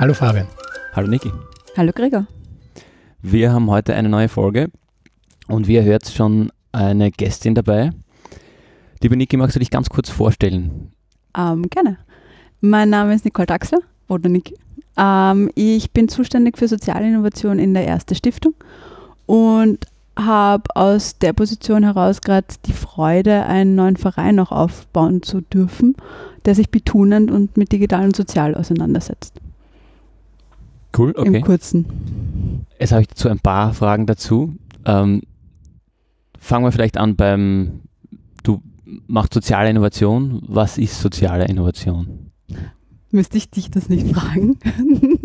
Hallo Fabian. Hallo Niki. Hallo Gregor. Wir haben heute eine neue Folge und wie ihr hört schon eine Gästin dabei. Liebe Niki, magst du dich ganz kurz vorstellen? Ähm, gerne. Mein Name ist Nicole Daxler oder Niki. Ähm, ich bin zuständig für Sozialinnovation in der Erste Stiftung und habe aus der Position heraus gerade die Freude, einen neuen Verein noch aufbauen zu dürfen, der sich betonend und mit digital und sozial auseinandersetzt. Cool, okay. Im Kurzen. Jetzt habe ich dazu ein paar Fragen dazu. Ähm, fangen wir vielleicht an beim, du machst soziale Innovation. Was ist soziale Innovation? Müsste ich dich das nicht fragen?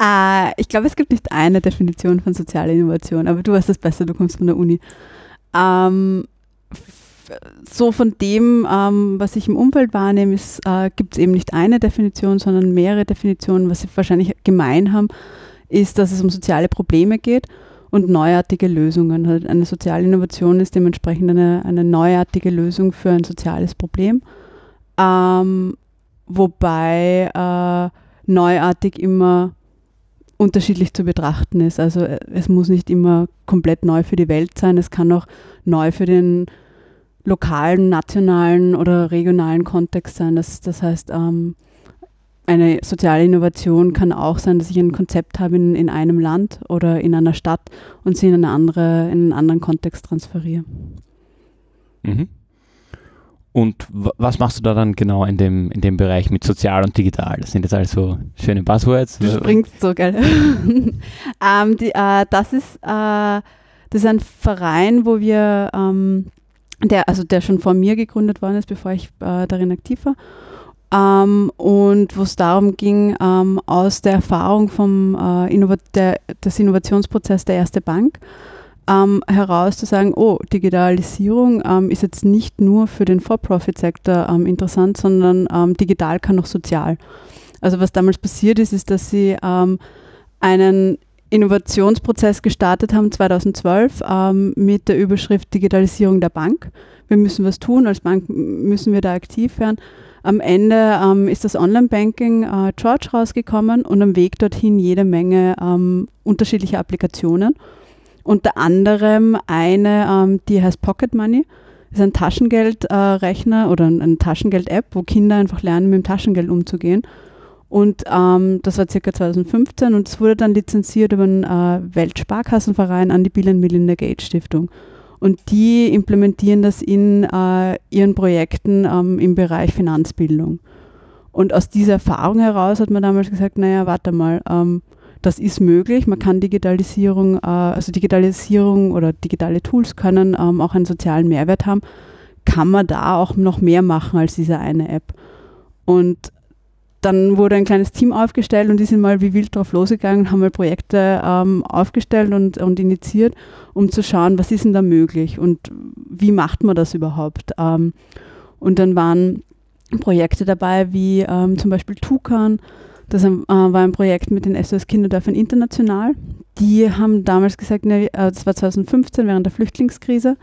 äh, ich glaube, es gibt nicht eine Definition von sozialer Innovation, aber du weißt das besser, du kommst von der Uni. Ähm, so von dem, ähm, was ich im Umfeld wahrnehme, äh, gibt es eben nicht eine Definition, sondern mehrere Definitionen. Was sie wahrscheinlich gemein haben, ist, dass es um soziale Probleme geht und neuartige Lösungen. Also eine soziale Innovation ist dementsprechend eine, eine neuartige Lösung für ein soziales Problem. Ähm, wobei äh, neuartig immer unterschiedlich zu betrachten ist. Also äh, es muss nicht immer komplett neu für die Welt sein, es kann auch neu für den lokalen, nationalen oder regionalen Kontext sein. Das, das heißt, ähm, eine soziale Innovation kann auch sein, dass ich ein Konzept habe in, in einem Land oder in einer Stadt und sie in, eine andere, in einen anderen Kontext transferiere. Mhm. Und was machst du da dann genau in dem, in dem Bereich mit sozial und digital? Das sind jetzt also schöne Buzzwords. Du springst so geil. ähm, die, äh, das, ist, äh, das ist ein Verein, wo wir ähm, der, also der schon vor mir gegründet worden ist, bevor ich äh, darin aktiv war. Ähm, und wo es darum ging, ähm, aus der Erfahrung vom äh, Innovat der, des Innovationsprozesses der Erste Bank ähm, heraus zu sagen, oh, Digitalisierung ähm, ist jetzt nicht nur für den For-Profit-Sektor ähm, interessant, sondern ähm, digital kann auch sozial. Also was damals passiert ist, ist, dass sie einen Innovationsprozess gestartet haben 2012 ähm, mit der Überschrift Digitalisierung der Bank. Wir müssen was tun, als Bank müssen wir da aktiv werden. Am Ende ähm, ist das Online-Banking äh, George rausgekommen und am Weg dorthin jede Menge ähm, unterschiedliche Applikationen. Unter anderem eine, ähm, die heißt Pocket Money. Ist ein Taschengeldrechner äh, oder eine Taschengeld-App, wo Kinder einfach lernen, mit dem Taschengeld umzugehen. Und ähm, das war circa 2015 und es wurde dann lizenziert über den äh, Weltsparkassenverein an die Bill and Melinda Gates Stiftung. Und die implementieren das in äh, ihren Projekten ähm, im Bereich Finanzbildung. Und aus dieser Erfahrung heraus hat man damals gesagt, naja, warte mal, ähm, das ist möglich. Man kann Digitalisierung, äh, also Digitalisierung oder digitale Tools können ähm, auch einen sozialen Mehrwert haben. Kann man da auch noch mehr machen als diese eine App? Und dann wurde ein kleines Team aufgestellt und die sind mal wie wild drauf losgegangen, haben mal Projekte ähm, aufgestellt und, und initiiert, um zu schauen, was ist denn da möglich und wie macht man das überhaupt. Ähm, und dann waren Projekte dabei wie ähm, zum Beispiel Tukan, das äh, war ein Projekt mit den SOS Kinderdörfern international. Die haben damals gesagt, ne, das war 2015 während der Flüchtlingskrise,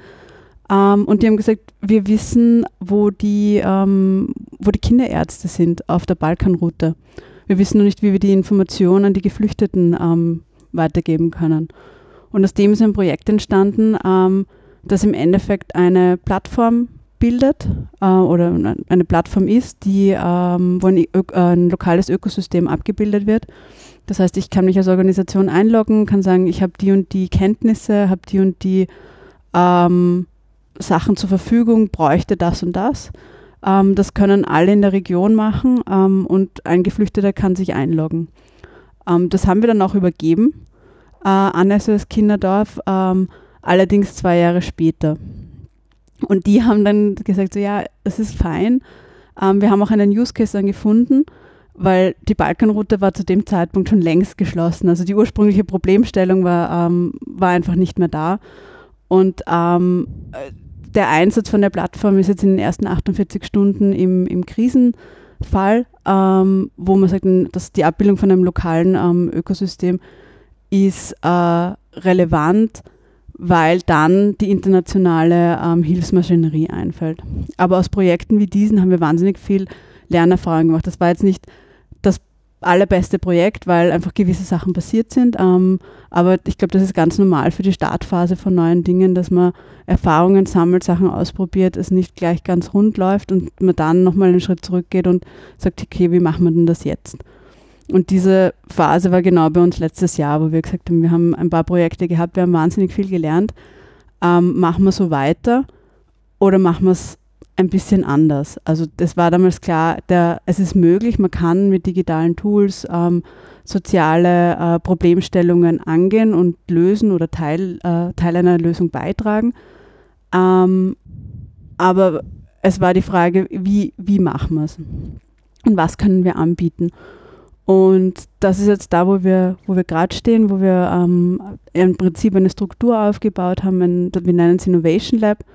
ähm, und die haben gesagt, wir wissen, wo die, ähm, wo die Kinderärzte sind auf der Balkanroute. Wir wissen noch nicht, wie wir die Informationen an die Geflüchteten ähm, weitergeben können. Und aus dem ist ein Projekt entstanden, ähm, das im Endeffekt eine Plattform bildet äh, oder eine Plattform ist, die, ähm, wo ein, ein, lokales Ökosystem abgebildet wird. Das heißt, ich kann mich als Organisation einloggen, kann sagen, ich habe die und die Kenntnisse, habe die und die ähm, Sachen zur Verfügung, bräuchte das und das. Ähm, das können alle in der Region machen ähm, und ein Geflüchteter kann sich einloggen. Ähm, das haben wir dann auch übergeben äh, an SOS Kinderdorf, ähm, allerdings zwei Jahre später. Und die haben dann gesagt, so ja, es ist fein. Ähm, wir haben auch einen Use Case dann gefunden, weil die Balkanroute war zu dem Zeitpunkt schon längst geschlossen. Also die ursprüngliche Problemstellung war, ähm, war einfach nicht mehr da. Und ähm, der Einsatz von der Plattform ist jetzt in den ersten 48 Stunden im, im Krisenfall, ähm, wo man sagt, dass die Abbildung von einem lokalen ähm, Ökosystem ist, äh, relevant, weil dann die internationale ähm, Hilfsmaschinerie einfällt. Aber aus Projekten wie diesen haben wir wahnsinnig viel Lernerfahrung gemacht. Das war jetzt nicht das allerbeste Projekt, weil einfach gewisse Sachen passiert sind. Ähm, aber ich glaube, das ist ganz normal für die Startphase von neuen Dingen, dass man Erfahrungen sammelt, Sachen ausprobiert, es nicht gleich ganz rund läuft und man dann nochmal einen Schritt zurückgeht und sagt, okay, wie machen wir denn das jetzt? Und diese Phase war genau bei uns letztes Jahr, wo wir gesagt haben, wir haben ein paar Projekte gehabt, wir haben wahnsinnig viel gelernt. Ähm, machen wir so weiter oder machen wir es ein bisschen anders. Also das war damals klar, der, es ist möglich, man kann mit digitalen Tools ähm, soziale äh, Problemstellungen angehen und lösen oder Teil, äh, Teil einer Lösung beitragen. Ähm, aber es war die Frage, wie, wie machen wir es? Und was können wir anbieten? Und das ist jetzt da, wo wir, wo wir gerade stehen, wo wir ähm, im Prinzip eine Struktur aufgebaut haben, ein, wir nennen es Innovation Lab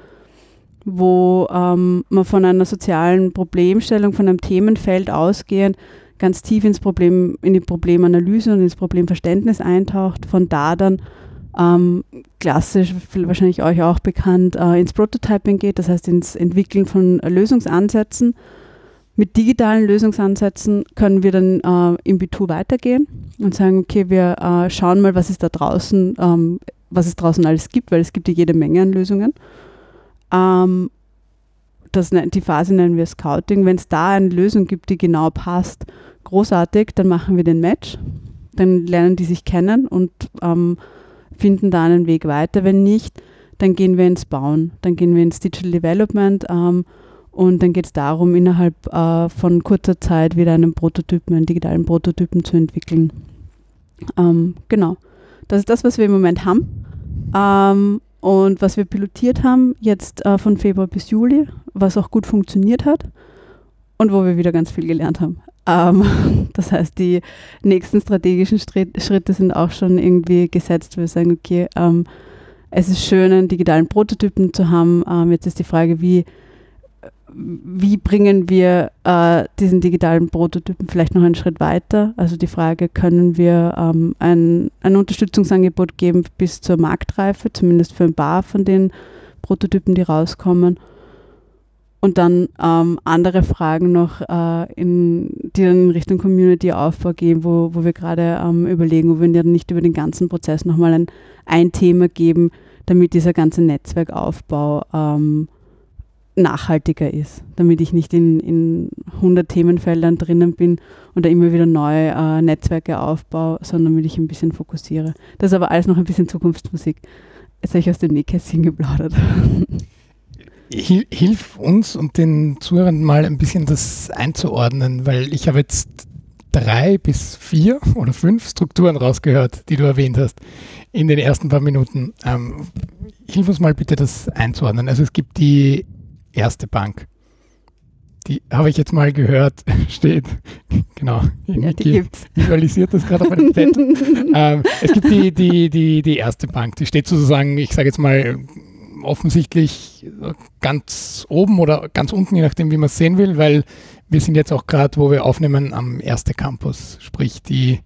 wo ähm, man von einer sozialen Problemstellung, von einem Themenfeld ausgehend ganz tief ins Problem, in die Problemanalyse und ins Problemverständnis eintaucht, von da dann ähm, klassisch, wahrscheinlich euch auch bekannt, äh, ins Prototyping geht, das heißt ins Entwickeln von Lösungsansätzen. Mit digitalen Lösungsansätzen können wir dann äh, im B2 weitergehen und sagen, okay, wir äh, schauen mal, was es da draußen, ähm, was es draußen alles gibt, weil es gibt ja jede Menge an Lösungen. Ähm, das, ne, die Phase nennen wir Scouting. Wenn es da eine Lösung gibt, die genau passt, großartig, dann machen wir den Match. Dann lernen die sich kennen und ähm, finden da einen Weg weiter. Wenn nicht, dann gehen wir ins Bauen, dann gehen wir ins Digital Development ähm, und dann geht es darum, innerhalb äh, von kurzer Zeit wieder einen Prototypen, einen digitalen Prototypen zu entwickeln. Ähm, genau. Das ist das, was wir im Moment haben. Ähm, und was wir pilotiert haben, jetzt äh, von Februar bis Juli, was auch gut funktioniert hat und wo wir wieder ganz viel gelernt haben. Ähm, das heißt, die nächsten strategischen Schritte sind auch schon irgendwie gesetzt. Wir sagen, okay, ähm, es ist schön, einen digitalen Prototypen zu haben. Ähm, jetzt ist die Frage, wie wie bringen wir äh, diesen digitalen Prototypen vielleicht noch einen Schritt weiter? Also die Frage, können wir ähm, ein, ein Unterstützungsangebot geben bis zur Marktreife, zumindest für ein paar von den Prototypen, die rauskommen? Und dann ähm, andere Fragen noch, äh, in, die dann in Richtung Community-Aufbau gehen, wo, wo wir gerade ähm, überlegen, ob wir dann nicht über den ganzen Prozess nochmal ein, ein Thema geben, damit dieser ganze Netzwerkaufbau ähm, nachhaltiger ist, damit ich nicht in, in 100 Themenfeldern drinnen bin und da immer wieder neue äh, Netzwerke aufbaue, sondern damit ich ein bisschen fokussiere. Das ist aber alles noch ein bisschen Zukunftsmusik. Jetzt habe ich aus dem Nähkästchen geplaudert. Hilf uns und den Zuhörern mal ein bisschen das einzuordnen, weil ich habe jetzt drei bis vier oder fünf Strukturen rausgehört, die du erwähnt hast in den ersten paar Minuten. Ähm, hilf uns mal bitte das einzuordnen. Also es gibt die Erste Bank. Die habe ich jetzt mal gehört, steht, genau, ja, die gibt's. visualisiert das gerade auf einem Zettel. ähm, es gibt die, die, die, die erste Bank, die steht sozusagen, ich sage jetzt mal, offensichtlich ganz oben oder ganz unten, je nachdem, wie man es sehen will, weil wir sind jetzt auch gerade, wo wir aufnehmen, am erste Campus, sprich die,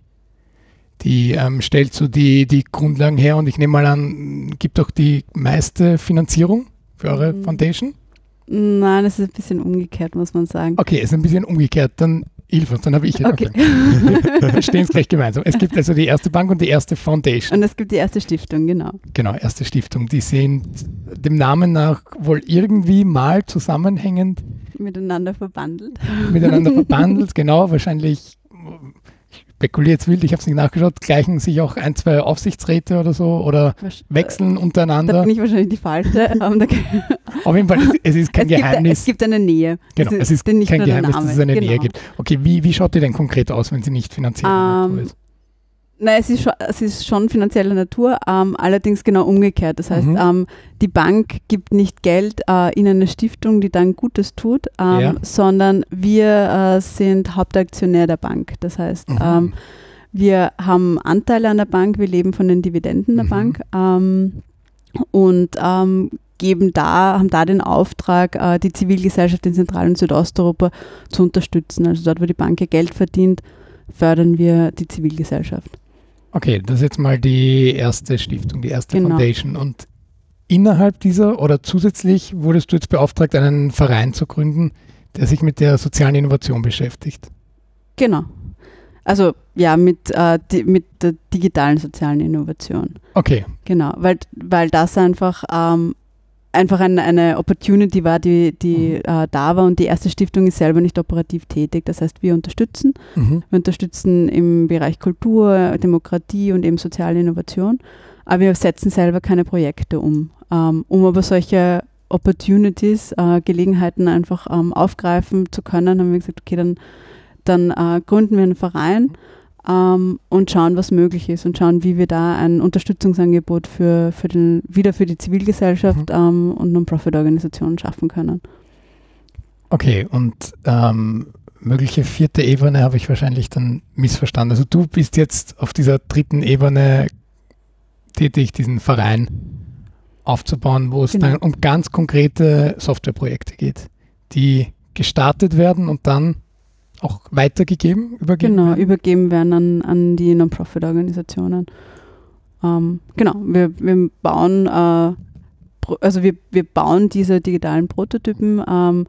die ähm, stellt so die, die Grundlagen her und ich nehme mal an, gibt auch die meiste Finanzierung für eure mhm. Foundation. Nein, es ist ein bisschen umgekehrt, muss man sagen. Okay, es ist ein bisschen umgekehrt. Dann hilf uns, dann habe ich jetzt. Okay. Wir stehen es gleich gemeinsam. Es gibt also die erste Bank und die erste Foundation. Und es gibt die erste Stiftung, genau. Genau, erste Stiftung. Die sind dem Namen nach wohl irgendwie mal zusammenhängend. Miteinander verbandelt. Miteinander verbandelt, genau. Wahrscheinlich spekuliere jetzt wild, ich habe es nicht nachgeschaut, gleichen sich auch ein, zwei Aufsichtsräte oder so oder wechseln äh, untereinander. Da bin ich wahrscheinlich die Falsche. Auf jeden Fall, es ist kein es Geheimnis. Gibt, es gibt eine Nähe. Genau, es ist, es ist kein Geheimnis, dass es eine genau. Nähe gibt. Okay, wie, wie schaut die denn konkret aus, wenn sie nicht finanziell um, ist? Nein, es ist schon, es ist schon finanzieller Natur, ähm, allerdings genau umgekehrt. Das heißt, mhm. ähm, die Bank gibt nicht Geld äh, in eine Stiftung, die dann Gutes tut, ähm, ja. sondern wir äh, sind Hauptaktionär der Bank. Das heißt, mhm. Ähm, wir haben Anteile an der Bank, wir leben von den Dividenden der mhm. Bank ähm, und ähm, geben da, haben da den Auftrag, äh, die Zivilgesellschaft in Zentral- und Südosteuropa zu unterstützen. Also dort, wo die Bank ihr Geld verdient, fördern wir die Zivilgesellschaft. Okay, das ist jetzt mal die erste Stiftung, die erste Genau. Foundation. Und innerhalb dieser oder zusätzlich wurdest du jetzt beauftragt, einen Verein zu gründen, der sich mit der sozialen Innovation beschäftigt. Genau. Also ja, mit, äh, die, mit der digitalen sozialen Innovation. Okay, Genau, weil, weil das einfach, ähm, einfach ein, eine Opportunity war, die, die äh, da war und die erste Stiftung ist selber nicht operativ tätig. Das heißt, wir unterstützen. mhm. Wir unterstützen im Bereich Kultur, Demokratie und eben soziale Innovation, aber wir setzen selber keine Projekte um. Ähm, um aber solche Opportunities, äh, Gelegenheiten einfach ähm, aufgreifen zu können, haben wir gesagt, okay, dann, dann äh, gründen wir einen Verein ähm, und schauen, was möglich ist und schauen, wie wir da ein Unterstützungsangebot für, für den, wieder für die Zivilgesellschaft ähm, und Non-Profit-Organisationen schaffen können. okay. Und ähm, mögliche vierte Ebene habe ich wahrscheinlich dann missverstanden. Also du bist jetzt auf dieser dritten Ebene tätig, diesen Verein aufzubauen, wo es Genau. dann um ganz konkrete Softwareprojekte geht, die gestartet werden und dann auch weitergegeben, übergeben Genau, werden. übergeben werden an, an die Non-Profit-Organisationen. Ähm, genau, wir, wir bauen, äh, also wir, wir bauen diese digitalen Prototypen ähm,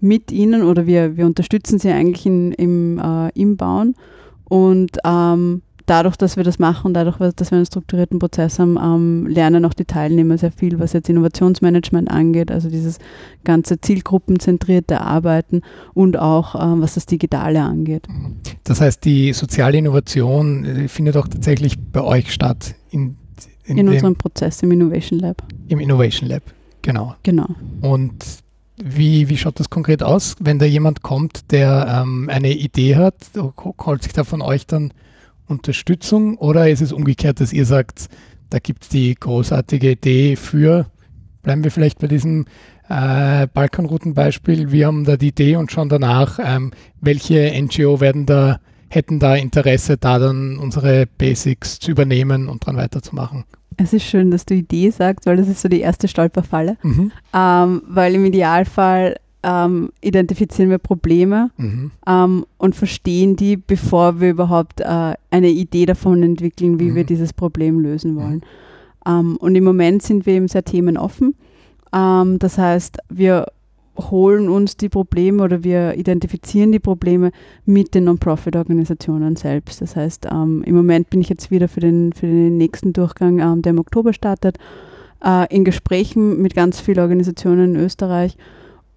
mit ihnen oder wir, wir unterstützen sie eigentlich in, im, äh, im Bauen und ähm, dadurch, dass wir das machen, dadurch, dass wir einen strukturierten Prozess haben, ähm, lernen auch die Teilnehmer sehr viel, was jetzt Innovationsmanagement angeht, also dieses ganze zielgruppenzentrierte Arbeiten und auch ähm, was das Digitale angeht. Das heißt, die soziale Innovation äh, findet auch tatsächlich bei euch statt in, in, In unserem Prozess im Innovation Lab. im Innovation Lab. Genau. Genau. Und wie, wie schaut das konkret aus, wenn da jemand kommt, der ähm, eine Idee hat, holt sich da von euch dann Unterstützung oder ist es umgekehrt, dass ihr sagt, da gibt es die großartige Idee für, bleiben wir vielleicht bei diesem äh, Balkanroutenbeispiel, wir haben da die Idee und schauen danach, ähm, welche NGO werden da, hätten da Interesse, da dann unsere Basics zu übernehmen und dran weiterzumachen. Es ist schön, dass du Idee sagst, weil das ist so die erste Stolperfalle. Mhm. Ähm, weil im Idealfall ähm, identifizieren wir Probleme Mhm. ähm, und verstehen die, bevor wir überhaupt äh, eine Idee davon entwickeln, wie Mhm. wir dieses Problem lösen wollen. Ähm, und im Moment sind wir eben sehr themenoffen. Ähm, das heißt, wir holen uns die Probleme oder wir identifizieren die Probleme mit den Non-Profit-Organisationen selbst. Das heißt, ähm, im Moment bin ich jetzt wieder für den, für den nächsten Durchgang, ähm, der im Oktober startet, äh, in Gesprächen mit ganz vielen Organisationen in Österreich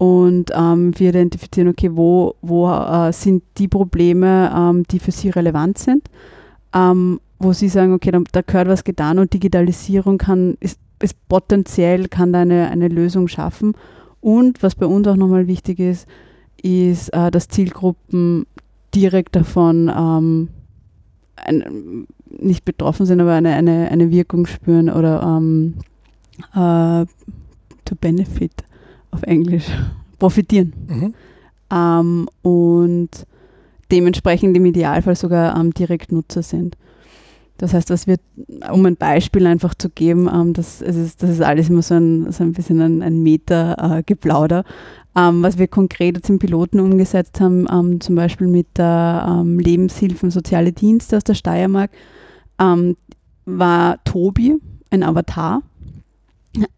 und ähm, wir identifizieren, okay, wo, wo äh, sind die Probleme, ähm, die für sie relevant sind, ähm, wo sie sagen, okay, da, da gehört was getan und Digitalisierung kann, ist, ist potenziell, kann da eine, eine Lösung schaffen. Und was bei uns auch nochmal wichtig ist, ist, äh, dass Zielgruppen direkt davon ähm, ein, nicht betroffen sind, aber eine, eine, eine Wirkung spüren oder ähm, äh, to benefit auf Englisch profitieren. Mhm. Ähm, und dementsprechend im Idealfall sogar ähm, direkt Nutzer sind. Das heißt, was wir, um ein Beispiel einfach zu geben, ähm, das, es ist, das ist alles immer so ein, so ein bisschen ein, ein Meta-Geplauder. Ähm, was wir konkret jetzt im Piloten umgesetzt haben, ähm, zum Beispiel mit der ähm, Lebenshilfen Soziale Dienste aus der Steiermark, ähm, war Tobi, ein Avatar,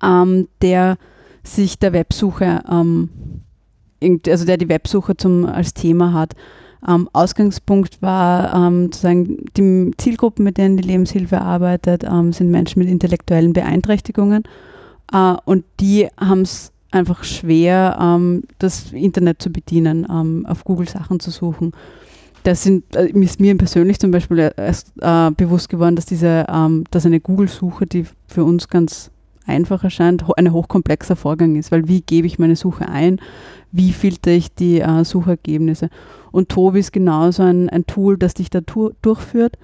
ähm, der sich der Websuche, ähm, also der die Websuche zum, als Thema hat. Ähm, Ausgangspunkt war ähm, sozusagen die Zielgruppen, mit denen die Lebenshilfe arbeitet, ähm, sind Menschen mit intellektuellen Beeinträchtigungen äh, und die haben es einfach schwer, ähm, das Internet zu bedienen, ähm, auf Google Sachen zu suchen. Das sind, äh, ist mir persönlich zum Beispiel erst äh, bewusst geworden, dass diese, ähm, dass eine Google-Suche, die für uns ganz einfach erscheint, ein hochkomplexer Vorgang ist, weil wie gebe ich meine Suche ein, wie filter ich die äh, Suchergebnisse. Und Tobi ist genauso ein, ein Tool, das dich da tu- durchführt.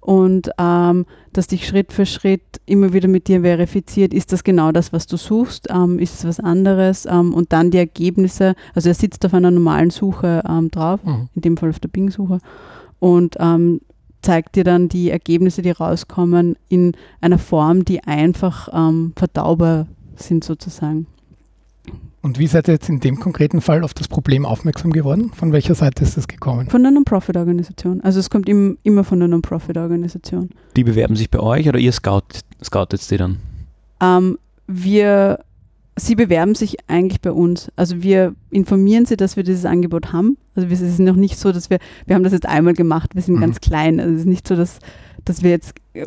Und ähm, das dich Schritt für Schritt immer wieder mit dir verifiziert, ist das genau das, was du suchst, ähm, ist es was anderes? Ähm, und dann die Ergebnisse, also er sitzt auf einer normalen Suche ähm, drauf, Mhm. in dem Fall auf der Bing-Suche. Und ähm, zeigt dir dann die Ergebnisse, die rauskommen, in einer Form, die einfach ähm, verdaubar sind sozusagen. Und wie seid ihr jetzt in dem konkreten Fall auf das Problem aufmerksam geworden? Von welcher Seite ist das gekommen? Von der Non-Profit-Organisation. Also es kommt im, immer von der Non-Profit-Organisation. Die bewerben sich bei euch oder ihr scout, scoutet die dann? Ähm, wir, sie bewerben sich eigentlich bei uns. Also wir informieren sie, dass wir dieses Angebot haben. Also es ist noch nicht so, dass wir, wir haben das jetzt einmal gemacht, wir sind Mhm. ganz klein. Also es ist nicht so, dass, dass wir jetzt äh,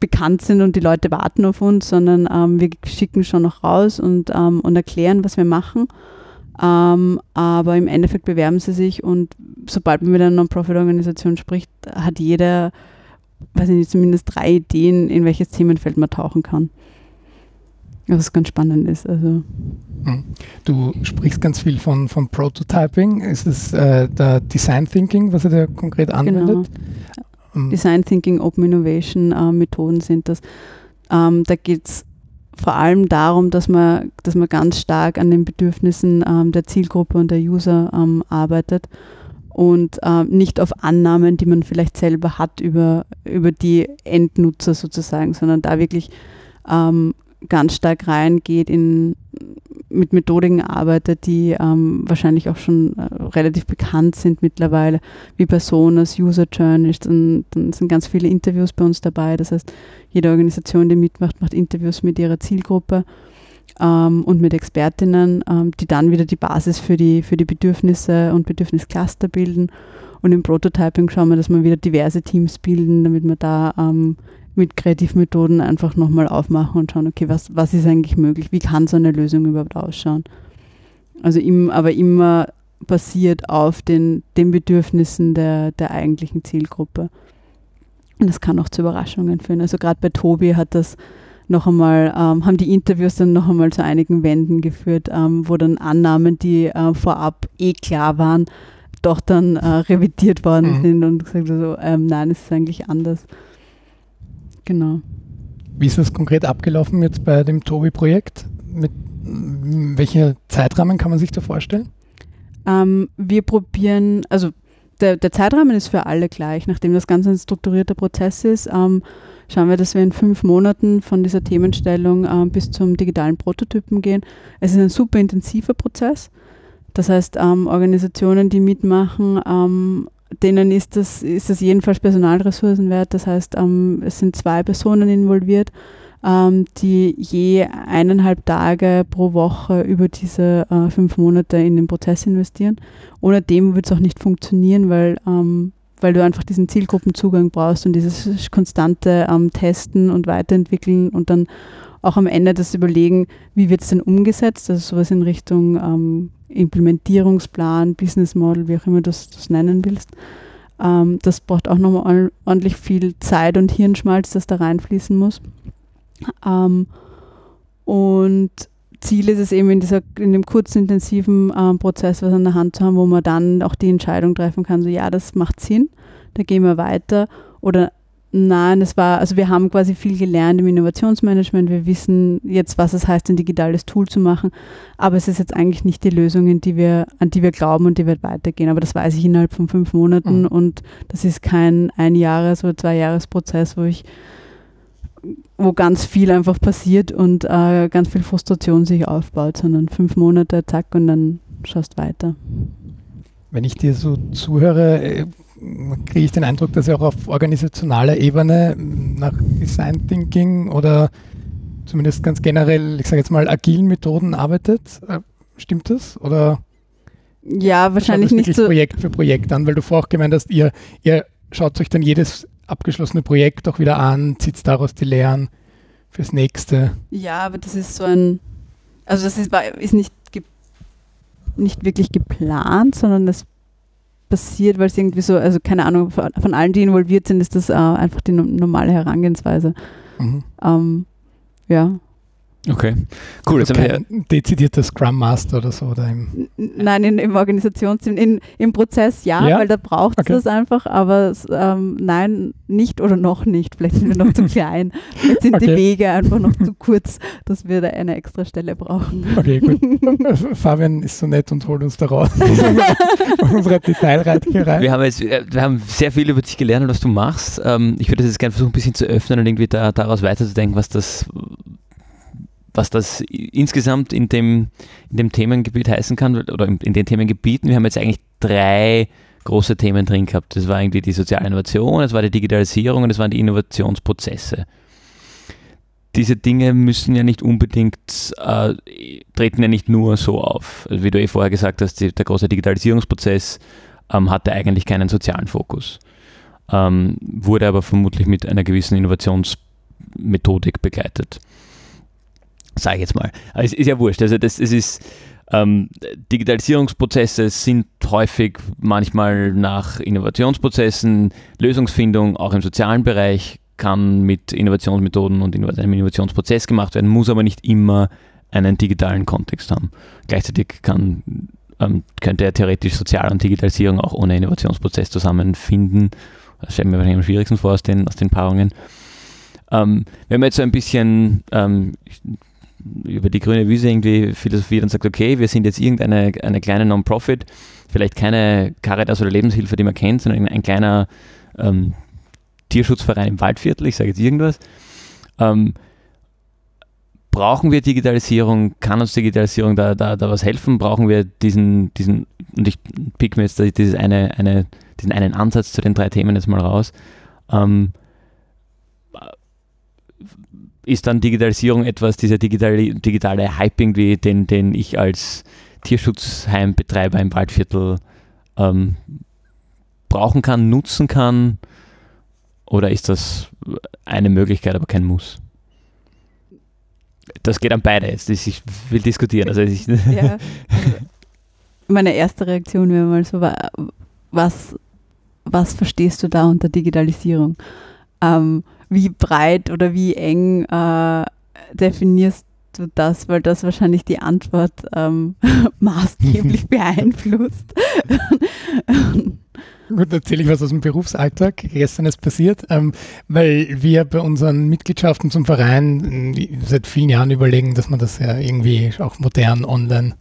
bekannt sind und die Leute warten auf uns, sondern ähm, wir schicken schon noch raus und, ähm, und erklären, was wir machen. Ähm, aber im Endeffekt bewerben sie sich und sobald man mit einer Non-Profit-Organisation spricht, hat jeder, weiß ich nicht, zumindest drei Ideen, in welches Themenfeld man tauchen kann. Was ganz spannend ist. Also Du sprichst ganz viel von, von Prototyping. Ist es äh, der Design Thinking, was ihr da konkret anwendet? Ähm, Design Thinking, Open Innovation äh, Methoden sind das. Ähm, da geht es vor allem darum, dass man, dass man ganz stark an den Bedürfnissen ähm, der Zielgruppe und der User ähm, arbeitet und ähm, nicht auf Annahmen, die man vielleicht selber hat über, über die Endnutzer sozusagen, sondern da wirklich ähm, ganz stark reingeht in mit Methodiken arbeitet, die ähm, wahrscheinlich auch schon äh, relativ bekannt sind mittlerweile, wie Personas, User Journeys, dann, dann sind ganz viele Interviews bei uns dabei. Das heißt, jede Organisation, die mitmacht, macht Interviews mit ihrer Zielgruppe ähm, und mit Expertinnen, ähm, die dann wieder die Basis für die, für die Bedürfnisse und Bedürfniscluster bilden. Und im Prototyping schauen wir, dass wir wieder diverse Teams bilden, damit wir da ähm, mit Kreativmethoden einfach nochmal aufmachen und schauen, okay, was, was ist eigentlich möglich? Wie kann so eine Lösung überhaupt ausschauen? Also im, aber immer basiert auf den, den Bedürfnissen der, der eigentlichen Zielgruppe. Und das kann auch zu Überraschungen führen. Also gerade bei Tobi hat das noch einmal, ähm, haben die Interviews dann noch einmal zu einigen Wänden geführt, ähm, wo dann Annahmen, die äh, vorab eh klar waren, doch dann äh, revidiert worden Mhm. sind und gesagt so, ähm, nein, es ist eigentlich anders. Genau. Wie ist das konkret abgelaufen jetzt bei dem Tobi-Projekt? Mit m, welcher Zeitrahmen kann man sich da vorstellen? Ähm, wir probieren, also der, der Zeitrahmen ist für alle gleich. Nachdem das Ganze ein strukturierter Prozess ist, ähm, schauen wir, dass wir in fünf Monaten von dieser Themenstellung ähm, bis zum digitalen Prototypen gehen. Es ist ein super intensiver Prozess. Das heißt, ähm, Organisationen, die mitmachen, ähm, denen ist das, ist das jedenfalls Personalressourcen wert. Das heißt, ähm, es sind zwei Personen involviert, ähm, die je eineinhalb Tage pro Woche über diese äh, fünf Monate in den Prozess investieren. Ohne dem wird es auch nicht funktionieren, weil, ähm, weil du einfach diesen Zielgruppenzugang brauchst und dieses konstante ähm, Testen und Weiterentwickeln und dann auch am Ende das Überlegen, wie wird es denn umgesetzt, also sowas in Richtung ähm, Implementierungsplan, Business Model, wie auch immer du das nennen willst. Ähm, das braucht auch nochmal ordentlich viel Zeit und Hirnschmalz, das da reinfließen muss. Ähm, und Ziel ist es eben in, dieser, in dem kurzen, intensiven ähm, Prozess was an der Hand zu haben, wo man dann auch die Entscheidung treffen kann, so ja, das macht Sinn, da gehen wir weiter. Oder nein, es war, also wir haben quasi viel gelernt im Innovationsmanagement, wir wissen jetzt, was es heißt, ein digitales Tool zu machen, aber es ist jetzt eigentlich nicht die Lösung, in die wir, an die wir glauben und die wird weitergehen. Aber das weiß ich innerhalb von fünf Monaten Mhm. und das ist kein Ein-Jahres- oder Zwei-Jahres-Prozess, wo ich wo ganz viel einfach passiert und äh, ganz viel Frustration sich aufbaut, sondern fünf Monate, zack, und dann schaust weiter. Wenn ich dir so zuhöre, äh, kriege ich den Eindruck, dass ihr auch auf organisationaler Ebene nach Design Thinking oder zumindest ganz generell, ich sage jetzt mal, agilen Methoden arbeitet. Äh, Stimmt das? Oder Ja, wahrscheinlich das nicht so. Projekt für Projekt an, weil du vorher auch gemeint hast, ihr, ihr schaut euch dann jedes abgeschlossene Projekt auch wieder an, zieht daraus die Lehren fürs nächste. Ja, aber das ist so ein, also das ist, ist nicht, nicht wirklich geplant, sondern das passiert, weil es irgendwie so, also keine Ahnung, von, allen, die involviert sind, ist das äh, einfach die no- normale Herangehensweise. Mhm. Ähm, ja. Okay, cool. Jetzt also kein dezidierter Scrum Master oder so. Oder im, Nein, in, im Organisationsteam, in, im Prozess ja, Ja? weil da braucht es Okay. das einfach, aber ähm, nein, nicht oder noch nicht. Vielleicht sind wir noch zu klein. Vielleicht sind die Okay. Wege einfach noch zu kurz, dass wir da eine extra Stelle brauchen. okay, gut. Fabian ist so nett und holt uns da raus aus unserer Detailreiterei. wir haben jetzt, äh, wir haben sehr viel über dich gelernt und was du machst. Ähm, ich würde das jetzt gerne versuchen, ein bisschen zu öffnen und irgendwie da, daraus weiterzudenken, was das, was das insgesamt in dem, in dem Themengebiet heißen kann oder in, den Themengebieten. Wir haben jetzt eigentlich drei große Themen drin gehabt. Das war irgendwie die soziale Innovation, es war die Digitalisierung und es waren die Innovationsprozesse. Diese Dinge müssen ja nicht unbedingt, äh, treten ja nicht nur so auf. Also wie du eh vorher gesagt hast, die, der große Digitalisierungsprozess ähm, hatte eigentlich keinen sozialen Fokus, ähm, wurde aber vermutlich mit einer gewissen Innovationsmethodik begleitet. Sage ich jetzt mal. Aber es ist ja wurscht. Also das, es ist, ähm, Digitalisierungsprozesse sind häufig manchmal nach Innovationsprozessen, Lösungsfindung, auch im sozialen Bereich kann mit Innovationsmethoden und einem Innovationsprozess gemacht werden, muss aber nicht immer einen digitalen Kontext haben. Gleichzeitig kann, ähm, könnte er theoretisch Sozial- und Digitalisierung auch ohne Innovationsprozess zusammenfinden. Das stellt mir wahrscheinlich am schwierigsten vor aus den, aus den Paarungen. Ähm, wenn man jetzt so ein bisschen ähm, über die grüne Wiese irgendwie philosophiert und sagt, okay, wir sind jetzt irgendeine eine kleine Non-Profit, vielleicht keine Caritas oder Lebenshilfe, die man kennt, sondern ein kleiner ähm, Tierschutzverein im Waldviertel, ich sage jetzt irgendwas. Ähm, brauchen wir Digitalisierung? Kann uns Digitalisierung da, da, da was helfen? Brauchen wir diesen, diesen und ich pick mir jetzt dieses eine, eine, diesen einen Ansatz zu den drei Themen jetzt mal raus. Ähm, ist dann Digitalisierung etwas, dieser digitale, digitale irgendwie, den, den ich als Tierschutzheimbetreiber im Waldviertel ähm, brauchen kann, nutzen kann? Oder ist das eine Möglichkeit, aber kein Muss? Das geht an beide jetzt. Ich will diskutieren. Also ich ja, meine erste Reaktion wäre mal so, was, was verstehst du da unter Digitalisierung? Ähm, wie breit oder wie eng äh, definierst du das, weil das wahrscheinlich die Antwort ähm, maßgeblich beeinflusst. Gut, erzähle ich was aus dem Berufsalltag. Gestern ist passiert, ähm, weil wir bei unseren Mitgliedschaften zum Verein äh, seit vielen Jahren überlegen, dass man das ja irgendwie auch modern online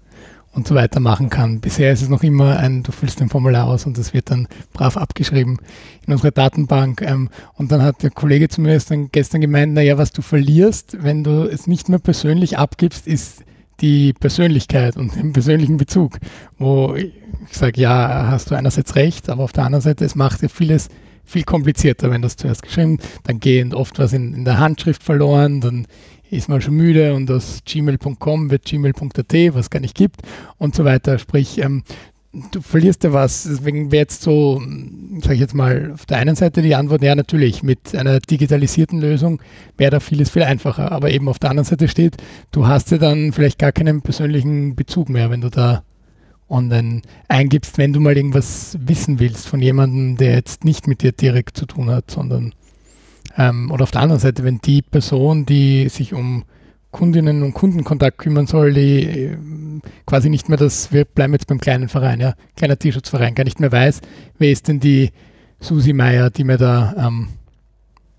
und so weiter machen kann. Bisher ist es noch immer ein, du füllst ein Formular aus und das wird dann brav abgeschrieben in unserer Datenbank. Ähm, und dann hat der Kollege zu mir gestern gemeint, naja, was du verlierst, wenn du es nicht mehr persönlich abgibst, ist die Persönlichkeit und den persönlichen Bezug. Wo ich sage, ja, hast du einerseits recht, aber auf der anderen Seite, es macht ja vieles viel komplizierter, wenn das zuerst geschrieben, dann geht oft was in, in der Handschrift verloren, dann ist man schon müde und aus gmail.com wird gmail.at, was gar nicht gibt und so weiter. Sprich, ähm, du verlierst ja was. Deswegen wäre jetzt so, sage ich jetzt mal, auf der einen Seite die Antwort, ja natürlich, mit einer digitalisierten Lösung wäre da vieles viel einfacher. Aber eben auf der anderen Seite steht, du hast ja dann vielleicht gar keinen persönlichen Bezug mehr, wenn du da online eingibst, wenn du mal irgendwas wissen willst von jemandem, der jetzt nicht mit dir direkt zu tun hat, sondern ähm, oder auf der anderen Seite, wenn die Person, die sich um Kundinnen und Kundenkontakt kümmern soll, die äh, quasi nicht mehr das, wir bleiben jetzt beim kleinen Verein, ja, kleiner Tierschutzverein, gar nicht mehr weiß, wer ist denn die Susi Meier, die mir da, ähm,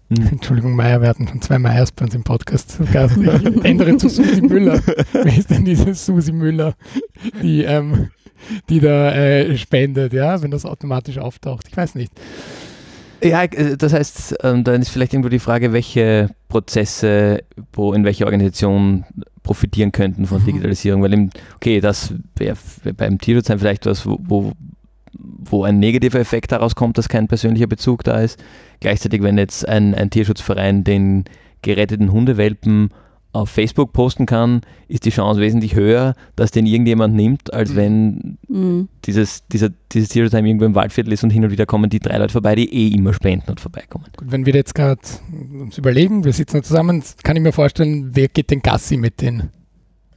hm. Entschuldigung, Meier, wir hatten schon zwei Meiers bei uns im Podcast. Ich ändere zu Susi Müller. wer ist denn diese Susi Müller, die, ähm, die da äh, spendet, ja, wenn das automatisch auftaucht? Ich weiß nicht. Ja, äh, das heißt, ähm, dann ist vielleicht irgendwo die Frage, welche Prozesse wo in welcher Organisation profitieren könnten von mhm. Digitalisierung, weil, im, okay, das wäre beim Tierschutz vielleicht was, wo, wo, wo ein negativer Effekt daraus kommt, dass kein persönlicher Bezug da ist. Gleichzeitig, wenn jetzt ein, ein Tierschutzverein den geretteten Hundewelpen auf Facebook posten kann, ist die Chance wesentlich höher, dass den irgendjemand nimmt, als mhm. wenn mhm. dieses, dieser, dieses Zero Time irgendwo im Waldviertel ist und hin und wieder kommen die drei Leute vorbei, die eh immer spenden und vorbeikommen. Gut, wenn wir jetzt gerade uns überlegen, wir sitzen zusammen, kann ich mir vorstellen, wer geht den Gassi mit den,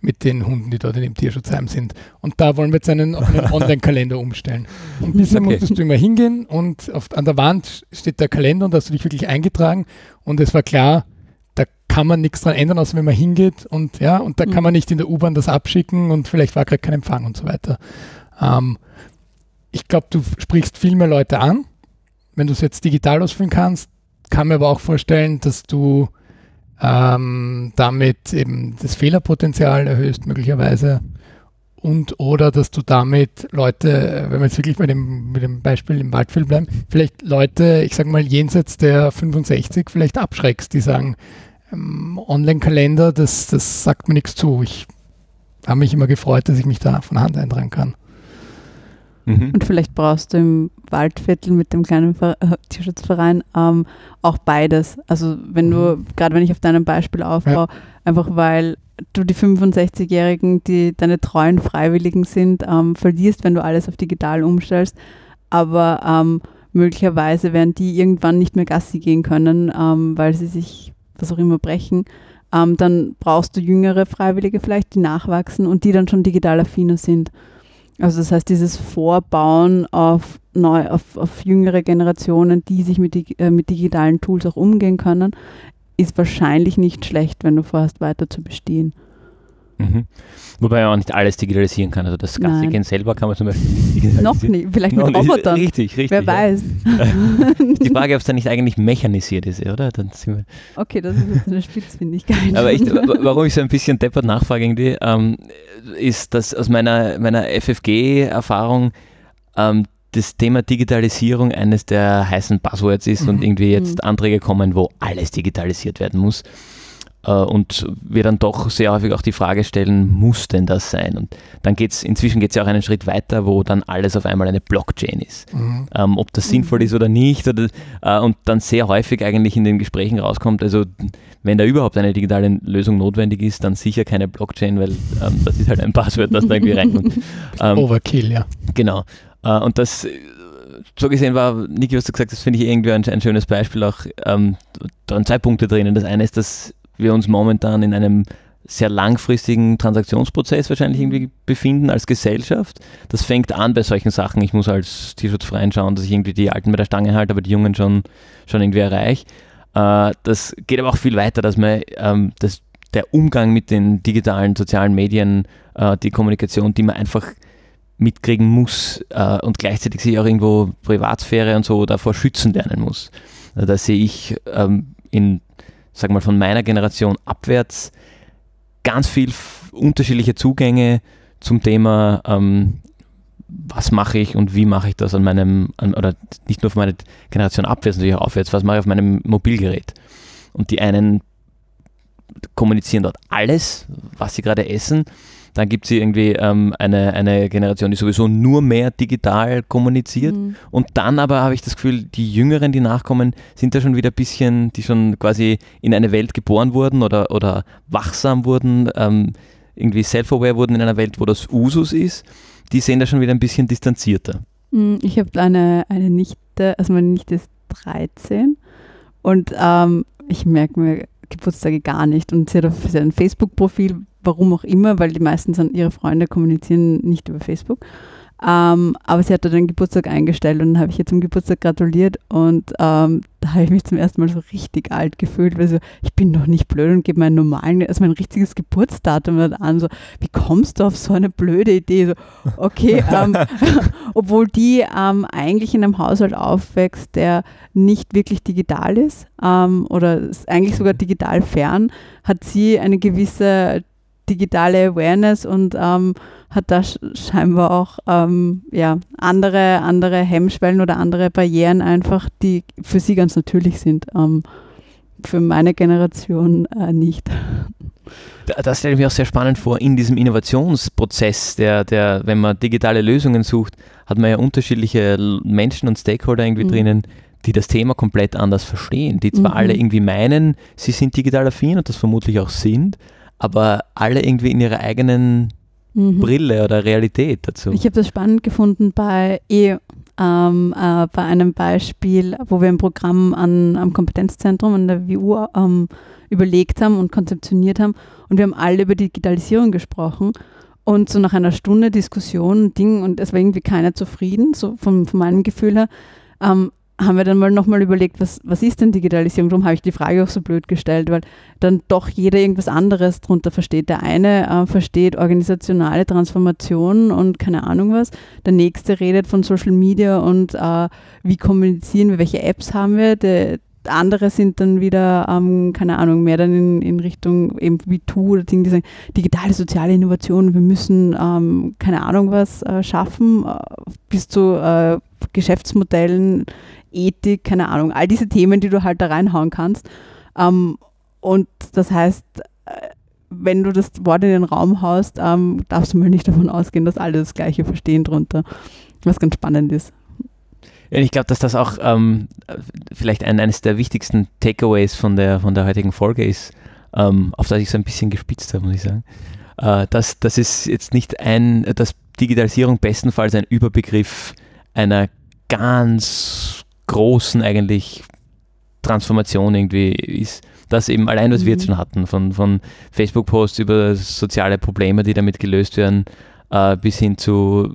mit den Hunden, die dort in dem Tierschutzheim sind. Und da wollen wir jetzt einen, einen Online-Kalender umstellen. Und bisher okay. musstest du immer hingehen und auf, an der Wand steht der Kalender und da hast du dich wirklich eingetragen und es war klar, kann man nichts dran ändern, außer wenn man hingeht und ja, und da mhm. kann man nicht in der U-Bahn das abschicken und vielleicht war gerade kein Empfang und so weiter. Ähm, ich glaube, du sprichst viel mehr Leute an. Wenn du es jetzt digital ausfüllen kannst, kann mir aber auch vorstellen, dass du ähm, damit eben das Fehlerpotenzial erhöhst, möglicherweise. Und oder dass du damit Leute, wenn wir jetzt wirklich bei dem, mit dem Beispiel im Waldfilm bleiben, vielleicht Leute, ich sage mal jenseits der 65 vielleicht abschreckst, die sagen, Online-Kalender, das, das sagt mir nichts zu. Ich habe mich immer gefreut, dass ich mich da von Hand eintragen kann. Mhm. Und vielleicht brauchst du im Waldviertel mit dem kleinen äh, Tierschutzverein ähm, auch beides. Also wenn du, mhm. gerade wenn ich auf deinem Beispiel aufbaue, ja. einfach weil du die 65-Jährigen, die deine treuen Freiwilligen sind, ähm, verlierst, wenn du alles auf digital umstellst. Aber ähm, möglicherweise werden die irgendwann nicht mehr Gassi gehen können, ähm, weil sie sich was auch immer brechen. Ähm, dann brauchst du jüngere Freiwillige vielleicht, die nachwachsen und die dann schon digital affiner sind. Also das heißt, dieses Vorbauen auf, neu, auf, auf jüngere Generationen, die sich mit, äh, mit digitalen Tools auch umgehen können, ist wahrscheinlich nicht schlecht, wenn du vorhast, weiter zu bestehen. Mhm. Wobei man auch nicht alles digitalisieren kann. Also das ganze Gehen selber kann man zum Beispiel nicht digitalisieren. Noch nicht, vielleicht mit Robotern. Richtig, richtig. Wer ja. weiß. Die Frage, ob es dann nicht eigentlich mechanisiert ist, oder? okay, das ist jetzt eine Spitzfindigkeit. Aber ich, warum ich so ein bisschen deppert nachfrage, irgendwie, ähm, ist, dass aus meiner, meiner FFG-Erfahrung ähm, das Thema Digitalisierung eines der heißen Buzzwords ist mhm. und irgendwie jetzt mhm. Anträge kommen, wo alles digitalisiert werden muss. Äh, und wir dann doch sehr häufig auch die Frage stellen, muss denn das sein? Und dann geht es, inzwischen geht es ja auch einen Schritt weiter, wo dann alles auf einmal eine Blockchain ist. Mhm. Ähm, ob das sinnvoll ist oder nicht. Oder, äh, und dann sehr häufig eigentlich in den Gesprächen rauskommt, also wenn da überhaupt eine digitale Lösung notwendig ist, dann sicher keine Blockchain, weil ähm, das ist halt ein Passwort, das da irgendwie reinkommt. Ähm, Overkill, ja. Genau. Äh, und das so gesehen war, Niki, was du gesagt hast, finde ich irgendwie ein, ein, schönes Beispiel auch. Ähm, da sind zwei Punkte drinnen. Das eine ist, dass wir uns momentan in einem sehr langfristigen Transaktionsprozess wahrscheinlich irgendwie befinden als Gesellschaft. Das fängt an bei solchen Sachen. Ich muss als Tierschutzverein schauen, dass ich irgendwie die Alten bei der Stange halte, aber die Jungen schon, schon irgendwie erreiche. Äh, das geht aber auch viel weiter, dass man ähm, das, der Umgang mit den digitalen sozialen Medien, äh, die Kommunikation, die man einfach mitkriegen muss äh, und gleichzeitig sich auch irgendwo Privatsphäre und so davor schützen lernen muss. Also da sehe ich ähm, in sag mal, von meiner Generation abwärts ganz viel unterschiedliche Zugänge zum Thema, ähm, was mache ich und wie mache ich das an meinem, an, oder nicht nur von meiner Generation abwärts, natürlich auch aufwärts, was mache ich auf meinem Mobilgerät. Und die einen kommunizieren dort alles, was sie gerade essen dann gibt es irgendwie ähm, eine, eine Generation, die sowieso nur mehr digital kommuniziert. Mhm. Und dann aber habe ich das Gefühl, die Jüngeren, die nachkommen, sind da schon wieder ein bisschen, die schon quasi in eine Welt geboren wurden oder, oder wachsam wurden, ähm, irgendwie self-aware wurden in einer Welt, wo das Usus ist. Die sehen da schon wieder ein bisschen distanzierter. Mhm, ich habe eine, eine Nichte, also meine Nichte ist 13 und ähm, ich merke mir Geburtstage gar nicht. Und sie hat auf sein Facebook-Profil warum auch immer, weil die meisten sind, ihre Freunde kommunizieren nicht über Facebook. Ähm, aber sie hat da den Geburtstag eingestellt und dann habe ich ihr zum Geburtstag gratuliert und ähm, da habe ich mich zum ersten Mal so richtig alt gefühlt, weil so, ich bin doch nicht blöd und gebe meinen normalen, also mein richtiges Geburtsdatum an. So, wie kommst du auf so eine blöde Idee? So, okay, ähm, obwohl die ähm, eigentlich in einem Haushalt aufwächst, der nicht wirklich digital ist ähm, oder ist eigentlich sogar digital fern, hat sie eine gewisse digitale Awareness und ähm, hat da scheinbar auch ähm, ja, andere, andere Hemmschwellen oder andere Barrieren einfach, die für sie ganz natürlich sind. Ähm, für meine Generation äh, nicht. Das stelle ich mir auch sehr spannend vor. In diesem Innovationsprozess, der, der, wenn man digitale Lösungen sucht, hat man ja unterschiedliche Menschen und Stakeholder irgendwie mhm. drinnen, die das Thema komplett anders verstehen, die zwar mhm. alle irgendwie meinen, sie sind digital affin und das vermutlich auch sind, aber alle irgendwie in ihrer eigenen mhm. Brille oder Realität dazu. Ich habe das spannend gefunden bei e, ähm, äh, bei einem Beispiel, wo wir ein Programm an, am Kompetenzzentrum an der WU ähm, überlegt haben und konzeptioniert haben und wir haben alle über Digitalisierung gesprochen und so nach einer Stunde Diskussion, Ding und es war irgendwie keiner zufrieden, so von, von meinem Gefühl her. Ähm, haben wir dann mal nochmal überlegt, was, was ist denn Digitalisierung? Darum habe ich die Frage auch so blöd gestellt, weil dann doch jeder irgendwas anderes drunter versteht. Der eine äh, versteht organisationale Transformation und keine Ahnung was. Der nächste redet von Social Media und äh, wie kommunizieren wir, welche Apps haben wir. Der, andere sind dann wieder, ähm, keine Ahnung, mehr dann in, in Richtung eben wie Tu oder Dinge, die sagen, digitale soziale Innovation, wir müssen, ähm, keine Ahnung was, äh, schaffen, äh, bis zu äh, Geschäftsmodellen, Ethik, keine Ahnung, all diese Themen, die du halt da reinhauen kannst. Ähm, und das heißt, äh, wenn du das Wort in den Raum haust, ähm, darfst du mal nicht davon ausgehen, dass alle das Gleiche verstehen drunter, was ganz spannend ist. Ich glaube, dass das auch ähm, vielleicht ein, eines der wichtigsten Takeaways von der, von der heutigen Folge ist, ähm, auf das ich so ein bisschen gespitzt habe, muss ich sagen. Äh, dass das ist jetzt nicht ein, dass Digitalisierung bestenfalls ein Überbegriff einer ganz großen eigentlich Transformation irgendwie ist. Das eben allein, was mhm. wir jetzt schon hatten, von, von Facebook-Posts über soziale Probleme, die damit gelöst werden, äh, bis hin zu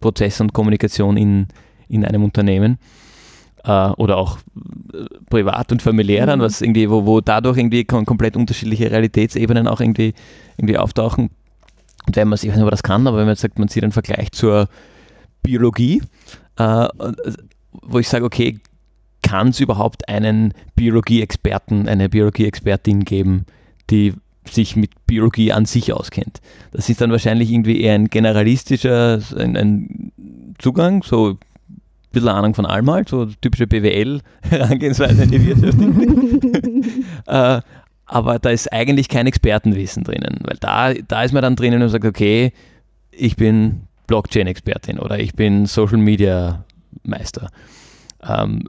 Prozess und Kommunikation in, in einem Unternehmen äh, oder auch äh, privat und familiär dann, mhm. was irgendwie, wo, wo dadurch irgendwie komplett unterschiedliche Realitätsebenen auch irgendwie, irgendwie auftauchen. Und wenn man, ich weiß nicht, ob man das kann, aber wenn man jetzt sagt, man sieht einen Vergleich zur Biologie, äh, wo ich sage, okay, kann es überhaupt einen Biologie-Experten, eine Biologie-Expertin geben, die sich mit Biologie an sich auskennt. Das ist dann wahrscheinlich irgendwie eher ein generalistischer ein, ein Zugang, so ein bisschen Ahnung von allem halt, so typische BWL-Herangehensweise in die Wirtschaft. äh, aber da ist eigentlich kein Expertenwissen drinnen, weil da, da ist man dann drinnen und sagt, okay, ich bin Blockchain-Expertin oder ich bin Social-Media-Meister. Ähm,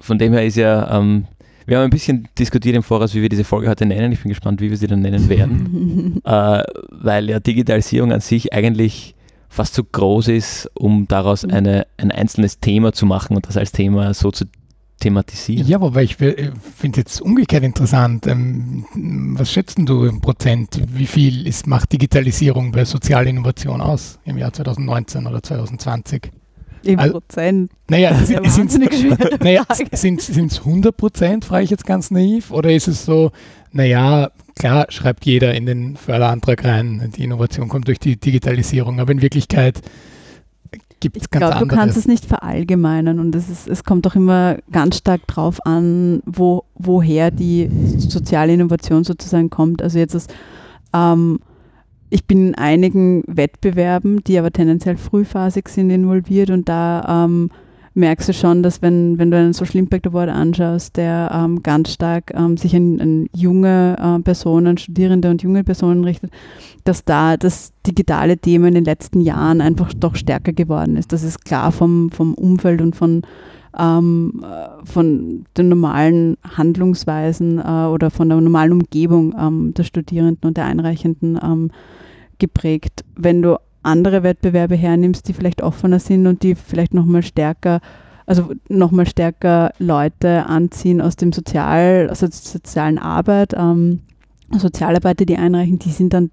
von dem her ist ja, ähm, wir haben ein bisschen diskutiert im Voraus, wie wir diese Folge heute nennen. Ich bin gespannt, wie wir sie dann nennen werden, äh, weil ja Digitalisierung an sich eigentlich fast zu groß ist, um daraus mhm. eine, ein einzelnes Thema zu machen und das als Thema so zu thematisieren. Ja, wobei ich finde es jetzt umgekehrt interessant. Ähm, was schätzt du im Prozent? Wie viel ist, macht Digitalisierung bei sozialer Innovation aus im Jahr 2019 oder 2020? Im also, Prozent. Naja, sind es naja, sind's 100 Prozent, frage ich jetzt ganz naiv, oder ist es so, naja, klar schreibt jeder in den Förderantrag rein, die Innovation kommt durch die Digitalisierung, aber in Wirklichkeit gibt es ganz Ich glaube, du kannst es nicht verallgemeinern und es, ist, es kommt auch immer ganz stark drauf an, wo, woher die soziale Innovation sozusagen kommt. Also jetzt ist ähm, ich bin in einigen Wettbewerben, die aber tendenziell frühphasig sind, involviert und da ähm, merkst du schon, dass wenn, wenn du einen Social Impact Award anschaust, der ähm, ganz stark ähm, sich an, an junge äh, Personen, Studierende und junge Personen richtet, dass da das digitale Thema in den letzten Jahren einfach doch stärker geworden ist. Das ist klar vom, vom Umfeld und von, ähm, äh, von den normalen Handlungsweisen äh, oder von der normalen Umgebung ähm, der Studierenden und der Einreichenden ähm, geprägt. Wenn du andere Wettbewerbe hernimmst, die vielleicht offener sind und die vielleicht nochmal stärker, also nochmal stärker Leute anziehen aus dem Sozial, der sozialen Arbeit, ähm, Sozialarbeiter, die einreichen, die sind dann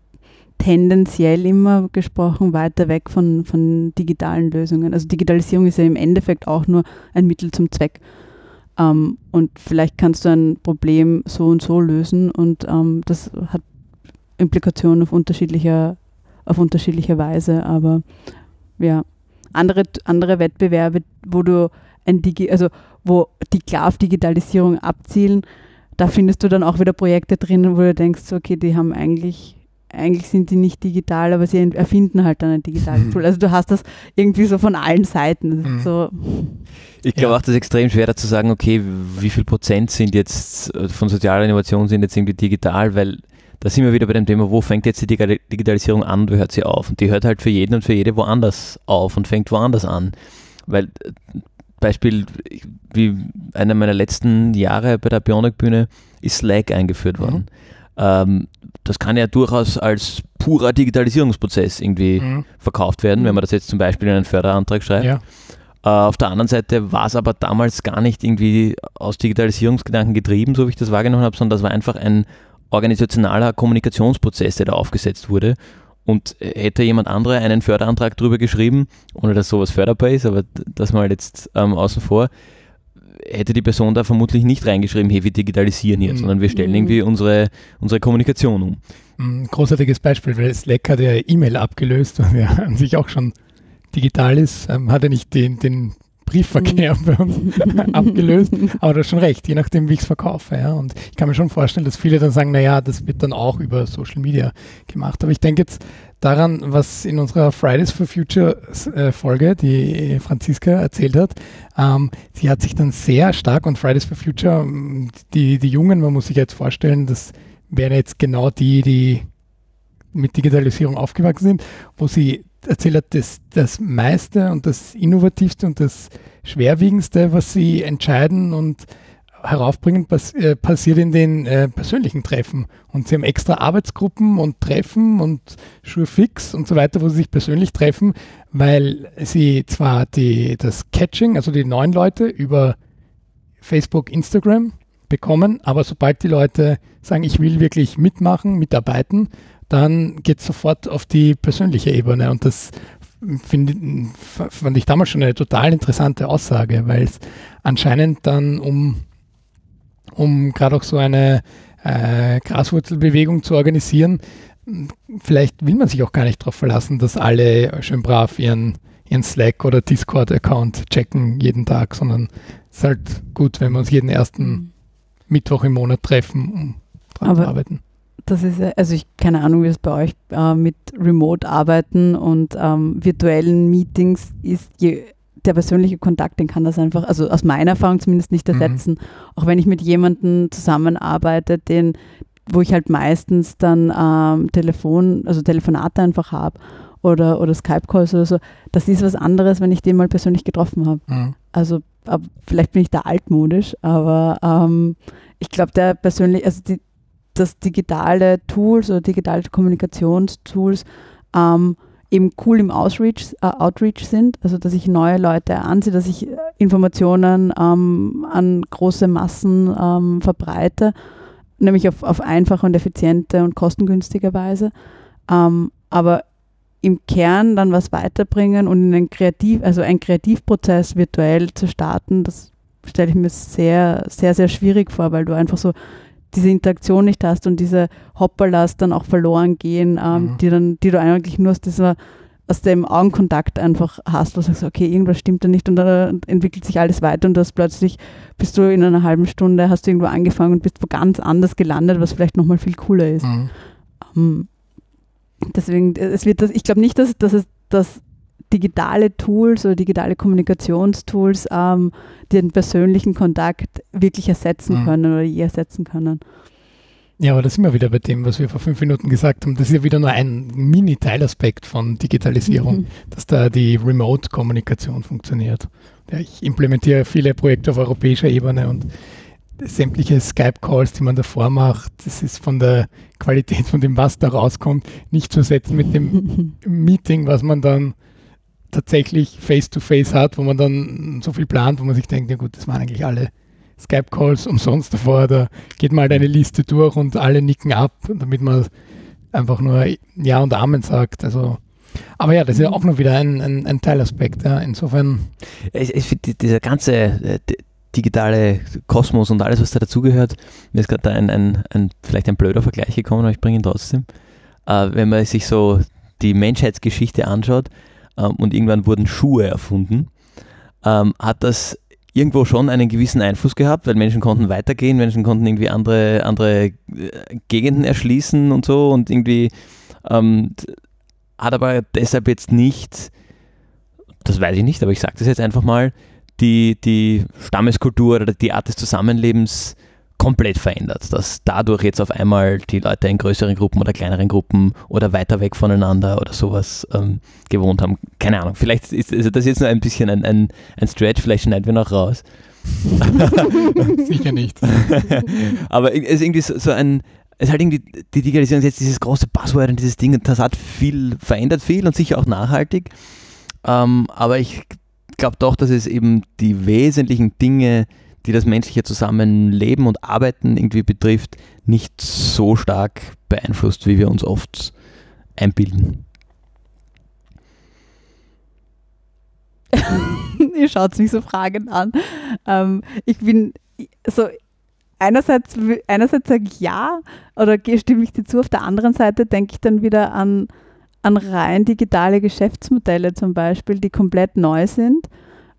tendenziell immer gesprochen weiter weg von, von digitalen Lösungen. Also Digitalisierung ist ja im Endeffekt auch nur ein Mittel zum Zweck. Ähm, und vielleicht kannst du ein Problem so und so lösen und ähm, das hat Implikationen auf unterschiedlicher, auf unterschiedliche Weise, aber ja, andere, andere Wettbewerbe, wo du ein Digi also wo die klar auf Digitalisierung abzielen, da findest du dann auch wieder Projekte drinnen, wo du denkst, okay, die haben eigentlich, eigentlich sind die nicht digital, aber sie erfinden halt dann ein digitales Tool. Also du hast das irgendwie so von allen Seiten. Mhm. So. Ich glaube ja. auch, das ist extrem schwer da zu sagen, okay, wie viel Prozent sind jetzt äh, von sozialer Innovation sind jetzt irgendwie digital, weil da sind wir wieder bei dem Thema, wo fängt jetzt die Digitalisierung an, wo hört sie auf? Und die hört halt für jeden und für jede woanders auf und fängt woanders an. Weil äh, Beispiel, wie einer meiner letzten Jahre bei der Bionic-Bühne ist Slack eingeführt worden. Mhm. Ähm, das kann ja durchaus als purer Digitalisierungsprozess irgendwie mhm. verkauft werden, wenn man das jetzt zum Beispiel in einen Förderantrag schreibt. Ja. Uh, auf der anderen Seite war es aber damals gar nicht irgendwie aus Digitalisierungsgedanken getrieben, so wie ich das wahrgenommen habe, sondern das war einfach ein organisationaler Kommunikationsprozess, der da aufgesetzt wurde. Und hätte jemand andere einen Förderantrag drüber geschrieben, ohne dass sowas förderbar ist, aber das mal jetzt ähm, außen vor, hätte die Person da vermutlich nicht reingeschrieben, hey, wir digitalisieren hier, mhm. sondern wir stellen irgendwie unsere, unsere Kommunikation um. Mhm, großartiges Beispiel, weil Slack hat ja E-Mail abgelöst, was ja an sich auch schon digital ist, ähm, hat er nicht den, den Briefverkehr uns abgelöst. Aber du hast schon recht, je nachdem, wie ich es verkaufe. Ja. Und ich kann mir schon vorstellen, dass viele dann sagen, naja, das wird dann auch über Social Media gemacht. Aber ich denke jetzt daran, was in unserer Fridays for Future äh, Folge, die Franziska erzählt hat. Ähm, sie hat sich dann sehr stark und Fridays for Future, die, die Jungen, man muss sich jetzt vorstellen, das wären jetzt genau die, die mit Digitalisierung aufgewachsen sind, wo sie erzählt hat, das, das meiste und das innovativste und das schwerwiegendste, was sie entscheiden und heraufbringen, pass äh, passiert in den äh, persönlichen Treffen. Und sie haben extra Arbeitsgruppen und Treffen und Schurfix und so weiter, wo sie sich persönlich treffen, weil sie zwar die, das Catching, also die neuen Leute über Facebook, Instagram bekommen, aber sobald die Leute sagen, ich will wirklich mitmachen, mitarbeiten, dann geht es sofort auf die persönliche Ebene. Und das find, fand ich damals schon eine total interessante Aussage, weil es anscheinend dann um, um gerade auch so eine äh, Graswurzelbewegung zu organisieren, vielleicht will man sich auch gar nicht darauf verlassen, dass alle schön brav ihren, ihren Slack oder Discord-Account checken jeden Tag, sondern es ist halt gut, wenn wir uns jeden ersten mhm. Mittwoch im Monat treffen, um dran zu arbeiten das ist ja, also ich keine Ahnung, wie es bei euch äh, mit Remote-Arbeiten und ähm, virtuellen Meetings ist, je, der persönliche Kontakt, den kann das einfach, also aus meiner Erfahrung zumindest nicht mhm. ersetzen. Mhm. Auch wenn ich mit jemandem zusammenarbeite, den, wo ich halt meistens dann ähm, Telefon, also Telefonate einfach habe oder, oder Skype-Calls oder so, das ist was anderes, wenn ich den mal persönlich getroffen habe. Mhm. Also ab, vielleicht bin ich da altmodisch, aber ähm, ich glaube, der persönlich, also die, dass digitale Tools oder digitale Kommunikationstools ähm, eben cool im Outreach, äh, Outreach sind, also dass ich neue Leute anziehe, dass ich Informationen ähm, an große Massen ähm, verbreite, nämlich auf, auf einfache und effiziente und kostengünstige Weise. Ähm, aber im Kern dann was weiterbringen und in einen Kreativ, also einen Kreativprozess virtuell zu starten, das stelle ich mir sehr, sehr, sehr schwierig vor, weil du einfach so diese Interaktion nicht hast und diese Hopperlas dann auch verloren gehen, ähm, mhm. die, dann, die du eigentlich nur aus dieser aus dem Augenkontakt einfach hast, wo du sagst, okay, irgendwas stimmt da nicht und dann entwickelt sich alles weiter und das plötzlich bist du in einer halben Stunde, hast du irgendwo angefangen und bist wo ganz anders gelandet, was vielleicht nochmal viel cooler ist. Mhm. Um, ähm, deswegen, es wird das, ich glaube nicht, dass, dass es das digitale Tools oder digitale Kommunikationstools ähm, den persönlichen Kontakt wirklich ersetzen mhm. können oder je ersetzen können. Ja, aber da sind wir wieder bei dem, was wir vor fünf Minuten gesagt haben. Das ist ja wieder nur ein Mini-Teilaspekt von Digitalisierung, mhm. dass da die Remote-Kommunikation funktioniert. Ja, ich implementiere viele Projekte auf europäischer Ebene und sämtliche Skype-Calls, die man davor macht, das ist von der Qualität von dem, was da rauskommt, nicht zu setzen mit dem Meeting, was man dann tatsächlich face-to-face -face hat, wo man dann so viel plant, wo man sich denkt, ja gut, das waren eigentlich alle Skype-Calls umsonst davor, da geht mal deine Liste durch und alle nicken ab, damit man einfach nur Ja und Amen sagt. Also, aber ja, das ist ja auch noch wieder ein, ein, ein Teilaspekt. Ja. Insofern. Ich, ich finde, dieser ganze äh, digitale Kosmos und alles, was da dazugehört, mir ist gerade ein, ein, ein, vielleicht ein blöder Vergleich gekommen, aber ich bringe ihn trotzdem. Äh, wenn man sich so die Menschheitsgeschichte anschaut, ähm, und irgendwann wurden Schuhe erfunden, ähm, hat das irgendwo schon einen gewissen Einfluss gehabt, weil Menschen konnten weitergehen, Menschen konnten irgendwie andere, andere äh, Gegenden erschließen und so und irgendwie ähm, hat aber deshalb jetzt nicht, das weiß ich nicht, aber ich sage das jetzt einfach mal, die, die Stammeskultur oder die Art des Zusammenlebens komplett verändert, dass dadurch jetzt auf einmal die Leute in größeren Gruppen oder kleineren Gruppen oder weiter weg voneinander oder sowas ähm, gewohnt haben. Keine Ahnung, vielleicht ist, ist das jetzt nur ein bisschen ein, ein, ein Stretch, vielleicht schneiden wir noch raus. Sicher nicht. Aber es ist irgendwie so, so ein, es ist halt irgendwie, die Digitalisierung ist jetzt dieses große Passwort und dieses Ding, das hat viel, verändert viel und sicher auch nachhaltig. Ähm, aber ich glaube doch, dass es eben die wesentlichen Dinge die das menschliche Zusammenleben und Arbeiten irgendwie betrifft, nicht so stark beeinflusst, wie wir uns oft einbilden. Ihr schaut mich so fragend an. Ähm, ich bin so, einerseits, einerseits sage ich ja oder stimme ich dir zu, auf der anderen Seite denke ich dann wieder an, an rein digitale Geschäftsmodelle zum Beispiel, die komplett neu sind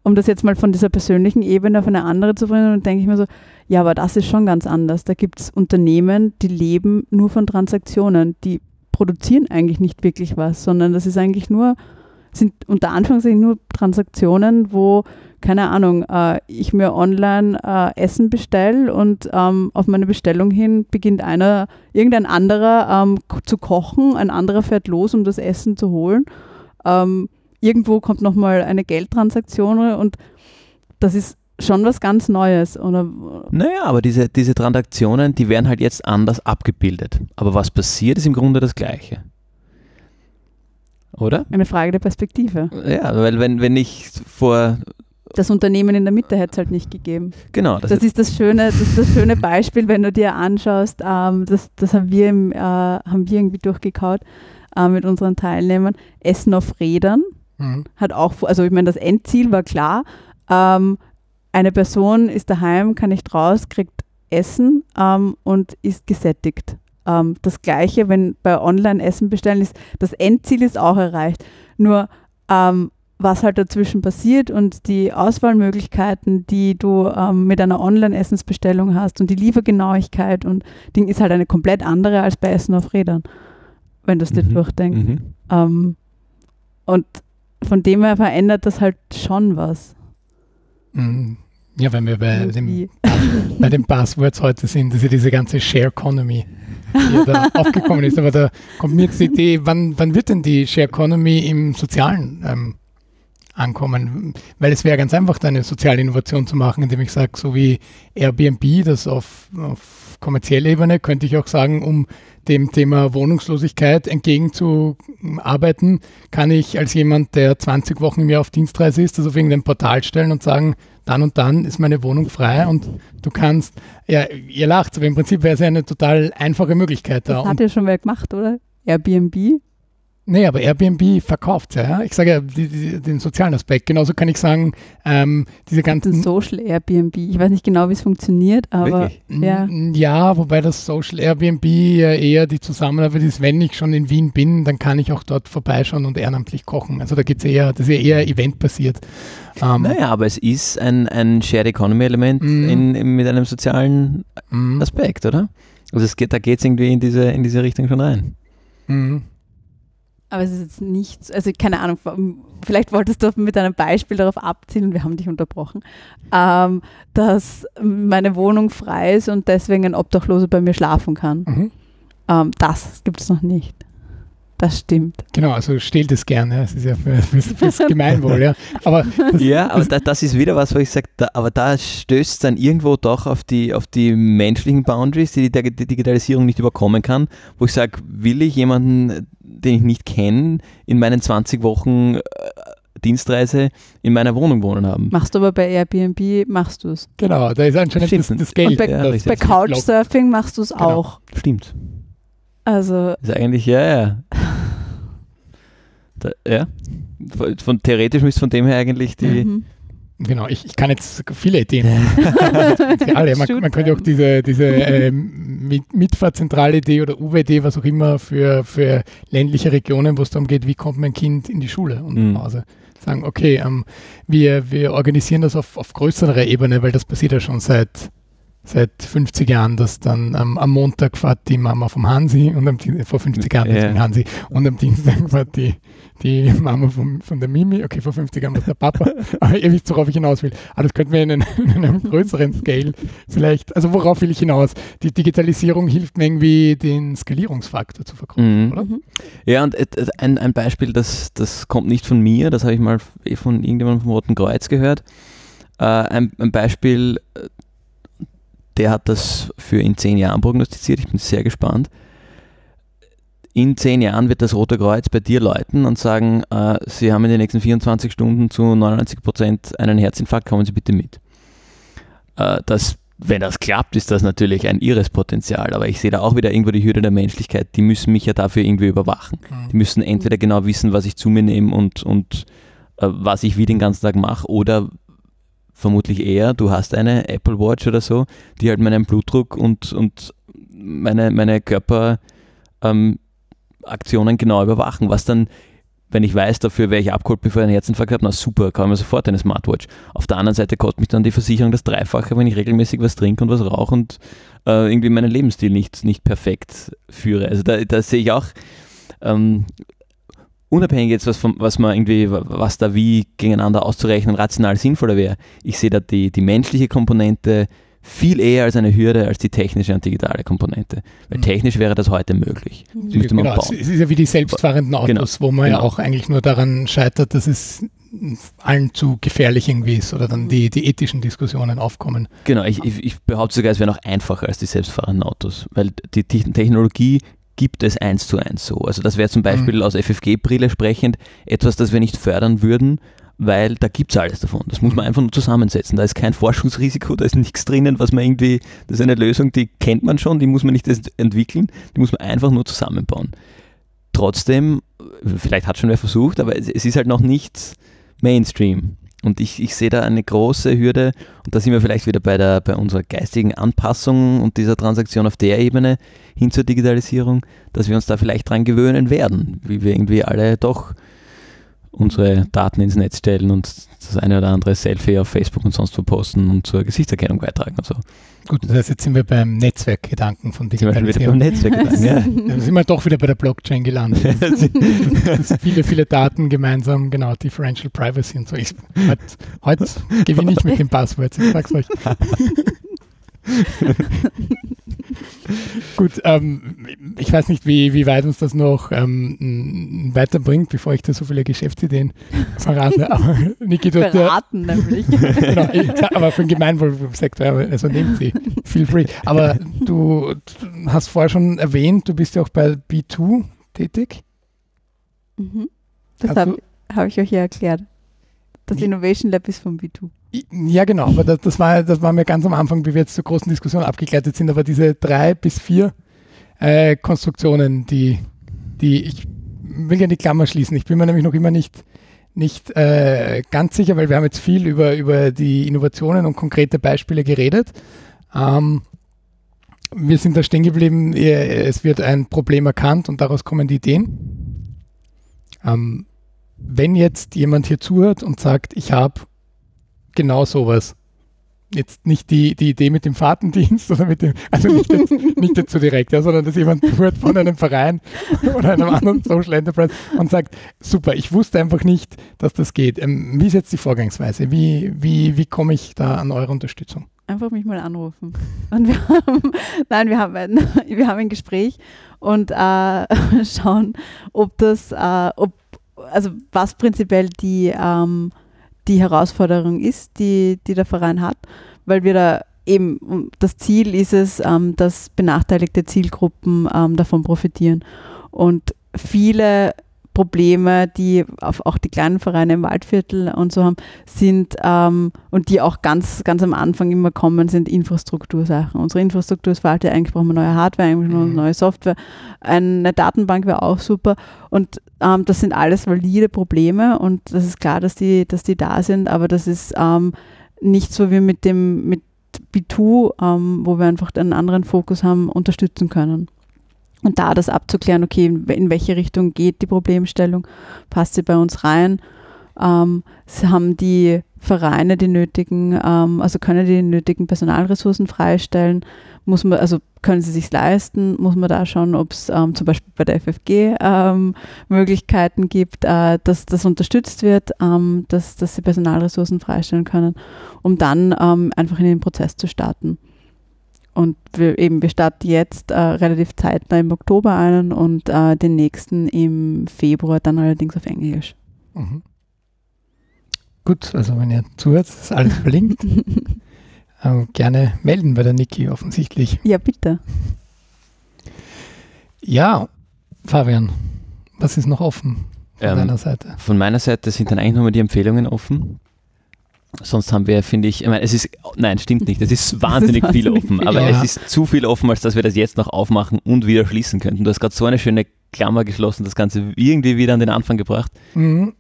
um das jetzt mal von dieser persönlichen Ebene auf eine andere zu bringen, denke ich mir so, ja, aber das ist schon ganz anders. Da gibt es Unternehmen, die leben nur von Transaktionen, die produzieren eigentlich nicht wirklich was, sondern das ist eigentlich nur, sind unter Anführungszeichen nur Transaktionen, wo, keine Ahnung, äh, ich mir online äh, Essen bestelle und ähm, auf meine Bestellung hin beginnt einer, irgendein anderer ähm, zu kochen, ein anderer fährt los, um das Essen zu holen. Ähm, irgendwo kommt nochmal eine Geldtransaktion und das ist schon was ganz Neues. Oder? Naja, aber diese, diese Transaktionen, die werden halt jetzt anders abgebildet. Aber was passiert, ist im Grunde das Gleiche. Oder? Eine Frage der Perspektive. Ja, weil wenn, wenn ich vor das Unternehmen in der Mitte hätte es halt nicht gegeben. Genau. Das, das ist das schöne, das ist das schöne Beispiel, wenn du dir anschaust, ähm, das, das haben wir im, äh, haben wir irgendwie durchgekaut äh, mit unseren Teilnehmern. Essen auf Rädern mhm. hat auch, also ich meine, das Endziel war klar. Ähm, eine Person ist daheim, kann nicht raus, kriegt Essen ähm, und ist gesättigt. Ähm, das gleiche, wenn bei Online-Essen bestellen ist, das Endziel ist auch erreicht. Nur ähm, was halt dazwischen passiert und die Auswahlmöglichkeiten, die du ähm, mit einer Online-Essensbestellung hast und die Liefergenauigkeit und Ding ist halt eine komplett andere als bei Essen auf Rädern, wenn du es dir mhm. durchdenkst. Mhm. Ähm, und von dem her verändert das halt schon was. Mhm. Ja, wenn wir bei, dem, bei den Buzzwords heute sind, das ist ja diese ganze Share Economy, die da aufgekommen ist. Aber da kommt mir jetzt die Idee, wann, wann wird denn die Share Economy im Sozialen ähm, ankommen? Weil es wäre ganz einfach, da eine soziale Innovation zu machen, indem ich sage, so wie Airbnb, das auf, auf kommerzieller Ebene, könnte ich auch sagen, um dem Thema Wohnungslosigkeit entgegenzuarbeiten, kann ich als jemand, der 20 Wochen im Jahr auf Dienstreise ist, das auf irgendein Portal stellen und sagen, dann und dann ist meine Wohnung frei und du kannst, ja, ihr lacht, aber im Prinzip wäre es eine total einfache Möglichkeit da. Das hat ja schon wer gemacht, oder? Airbnb? Nee, aber Airbnb verkauft ja. Ich sage ja die, die, den sozialen Aspekt. Genauso kann ich sagen, ähm, diese ganzen. Social Airbnb. Ich weiß nicht genau, wie es funktioniert, aber. Ja. ja, wobei das Social Airbnb ja eher die Zusammenarbeit ist, wenn ich schon in Wien bin, dann kann ich auch dort vorbeischauen und ehrenamtlich kochen. Also da geht es eher, das ist ja eher eventbasiert. Ähm, naja, aber es ist ein, ein Shared Economy Element mm. in, in, mit einem sozialen mm. Aspekt, oder? Also es geht, da geht es irgendwie in diese, in diese Richtung schon rein. Mhm. Aber es ist jetzt nichts, also keine Ahnung, vielleicht wolltest du mit einem Beispiel darauf abzielen, wir haben dich unterbrochen, ähm, dass meine Wohnung frei ist und deswegen ein Obdachloser bei mir schlafen kann. Mhm. Ähm, das gibt es noch nicht. Das stimmt. Genau, also stehlt es gerne. Das ist ja für, fürs, Gemeinwohl, ja. Aber ja, aber da, das ist wieder was, wo ich sage, aber da stößt es dann irgendwo doch auf die, auf die menschlichen Boundaries, die die Digitalisierung nicht überkommen kann, wo ich sage, will ich jemanden, den ich nicht kenne, in meinen 20 Wochen äh, Dienstreise in meiner Wohnung wohnen haben. Machst du aber bei Airbnb, machst du es. Genau, da ist anscheinend das, das Geld. Und bei, ja, bei Couchsurfing machst du es genau. auch. Stimmt. Also. Ist eigentlich, ja, ja. Da, ja. Von, von, theoretisch müsste von dem her eigentlich die. Mhm. Genau, ich, ich, kann jetzt viele Ideen Alle. Man, man, könnte auch diese, diese äh, Mitfahrzentrale-Idee oder UW-Idee, was auch immer, für, für ländliche Regionen, wo es darum geht, wie kommt mein Kind in die Schule und mhm. nach Hause. Sagen, okay, ähm, wir, wir organisieren das auf, auf größerer Ebene, weil das passiert ja schon seit seit 50 Jahren, dass dann ähm, am Montag fährt die Mama vom Hansi und am Dienstag, vor 50 Jahren ja. Hansi und am Dienstag fährt die, die Mama vom, von der Mimi, okay, vor 50 Jahren war der Papa, aber ihr wisst, worauf ich hinaus will. Aber das könnten wir in, einen, in einem größeren Scale vielleicht, also worauf will ich hinaus? Die Digitalisierung hilft mir irgendwie den Skalierungsfaktor zu vergrößern, mhm. oder? Mhm. Ja, und ein, ein Beispiel, das, das kommt nicht von mir, das habe ich mal eh von irgendjemandem vom Roten Kreuz gehört. Äh, ein, ein Beispiel, der hat das für in zehn Jahren prognostiziert. Ich bin sehr gespannt. In zehn Jahren wird das Rote Kreuz bei dir läuten und sagen, äh, Sie haben in den nächsten 24 Stunden zu 99 Prozent einen Herzinfarkt, kommen Sie bitte mit. Äh, das, wenn das klappt, ist das natürlich ein irres Potenzial, aber ich sehe da auch wieder irgendwo die Hürde der Menschlichkeit. Die müssen mich ja dafür irgendwie überwachen. Mhm. Die müssen entweder genau wissen, was ich zu mir nehme und, und äh, was ich wie den ganzen Tag mache oder vermutlich eher, du hast eine Apple Watch oder so, die halt meinen Blutdruck und, und meine, meine Körperaktionen ähm, genau überwachen, was dann wenn ich weiß, dafür wäre ich abgeholt, bevor ich einen Herzinfarkt habe, na super, kann mir sofort eine Smartwatch. Auf der anderen Seite kostet mich dann die Versicherung das Dreifache, wenn ich regelmäßig was trinke und was rauche und äh, irgendwie meinen Lebensstil nicht, nicht perfekt führe. Also da, da sehe ich auch, ähm, unabhängig jetzt, was, vom, was man irgendwie, was da wie gegeneinander auszurechnen rational sinnvoller wäre, ich sehe da die, die menschliche Komponente viel eher als eine Hürde als die technische und digitale Komponente. Weil mhm. technisch wäre das heute möglich. Das mhm. müsste man genau, bauen. Es ist ja wie die selbstfahrenden Autos, genau. wo man genau. ja auch eigentlich nur daran scheitert, dass es allen zu gefährlich irgendwie ist oder dann die, die ethischen Diskussionen aufkommen. Genau, ich, ich, ich behaupte sogar, es wäre noch einfacher als die selbstfahrenden Autos, weil die Technologie gibt es eins zu eins so. Also das wäre zum Beispiel mhm. aus FFG-Brille sprechend etwas, das wir nicht fördern würden, weil da gibt es alles davon. Das muss man einfach nur zusammensetzen. Da ist kein Forschungsrisiko, da ist nichts drinnen, was man irgendwie, das ist eine Lösung, die kennt man schon, die muss man nicht entwickeln, die muss man einfach nur zusammenbauen. Trotzdem, vielleicht hat schon wer versucht, aber es, es ist halt noch nicht Mainstream. Und ich, ich sehe da eine große Hürde, und da sind wir vielleicht wieder bei, der, bei unserer geistigen Anpassung und dieser Transaktion auf der Ebene hin zur Digitalisierung, dass wir uns da vielleicht dran gewöhnen werden, wie wir irgendwie alle doch unsere Daten ins Netz stellen und das eine oder andere Selfie auf Facebook und sonst wo posten und zur Gesichtserkennung beitragen und so. Gut, das heißt, jetzt sind wir beim Netzwerkgedanken von Digitalisierung. Sind wir beim Netzwerkgedanken, ja. Dann sind wir doch wieder bei der Blockchain gelandet. viele, viele Daten gemeinsam, genau, Differential Privacy und so. heute, heute gewinne ich mit den Passwords, ich sag's euch. Gut, ähm, ich weiß nicht, wie, wie weit uns das noch ähm, weiterbringt, bevor ich da so viele Geschäftsideen verrate. Aber Niki, du Verraten ja, nämlich. genau, aber für den Gemeinwohlsektor, also nehmt sie, feel free. Aber du, du hast vorher schon erwähnt, du bist ja auch bei B2 tätig. Mhm. Das habe hab ich euch ja erklärt. Das Innovation Lab ist von B2. Ja, genau, aber das, das, war, das war mir ganz am Anfang, wie wir jetzt zur großen Diskussion abgegleitet sind, aber diese drei bis vier äh, Konstruktionen, die, die ich will ja die Klammer schließen. Ich bin mir nämlich noch immer nicht, nicht äh, ganz sicher, weil wir haben jetzt viel über, über die Innovationen und konkrete Beispiele geredet. Ähm, wir sind da stehen geblieben, es wird ein Problem erkannt und daraus kommen die Ideen. Ähm, wenn jetzt jemand hier zuhört und sagt, ich habe genau sowas. Jetzt nicht die, die Idee mit dem Fahrtendienst oder mit dem, also nicht jetzt, nicht jetzt so direkt, ja, sondern dass jemand hört von einem Verein oder einem anderen Social Enterprise und sagt, super, ich wusste einfach nicht, dass das geht. Ähm, wie ist jetzt die Vorgangsweise? Wie, wie, wie komme ich da an eure Unterstützung? Einfach mich mal anrufen. Und wir haben, nein, wir haben ein, wir haben ein Gespräch und äh, schauen, ob das, äh, ob, also was prinzipiell die ähm, die Herausforderung ist, die, die der Verein hat, weil wir da eben, das Ziel ist es, ähm, dass benachteiligte Zielgruppen ähm, davon profitieren. Und viele Probleme, die auch die kleinen Vereine im Waldviertel und so haben, sind ähm, und die auch ganz, ganz am Anfang immer kommen, sind Infrastruktursachen. Unsere Infrastruktur ist veraltet, eigentlich brauchen wir neue Hardware, eigentlich brauchen wir mhm. neue Software. Eine Datenbank wäre auch super. Und ähm, das sind alles valide Probleme und das ist klar, dass die, dass die da sind, aber das ist ähm, nicht so wie mit dem mit B2, ähm, wo wir einfach einen anderen Fokus haben, unterstützen können. Und da das abzuklären, okay, in welche Richtung geht die Problemstellung, passt sie bei uns rein, ähm, haben die Vereine die nötigen, ähm, also können die nötigen Personalressourcen freistellen, muss man, also können sie sich leisten, muss man da schauen, ob es ähm, zum Beispiel bei der FFG ähm, Möglichkeiten gibt, äh, dass das unterstützt wird, ähm, dass, dass sie Personalressourcen freistellen können, um dann ähm, einfach in den Prozess zu starten. Und wir, eben, wir starten jetzt äh, relativ zeitnah im Oktober einen und äh, den nächsten im Februar, dann allerdings auf Englisch. Mhm. Gut, also wenn ihr zuhört, ist alles verlinkt. ähm, gerne melden bei der Niki offensichtlich. Ja, bitte. Ja, Fabian, was ist noch offen von ähm, deiner Seite? Von meiner Seite sind dann eigentlich nochmal die Empfehlungen offen. Sonst haben wir, finde ich, ich meine, es ist, nein, stimmt nicht, es ist wahnsinnig viel offen, aber ja. es ist zu viel offen, als dass wir das jetzt noch aufmachen und wieder schließen könnten. Du hast gerade so eine schöne Klammer geschlossen, das Ganze irgendwie wieder an den Anfang gebracht. Mhm.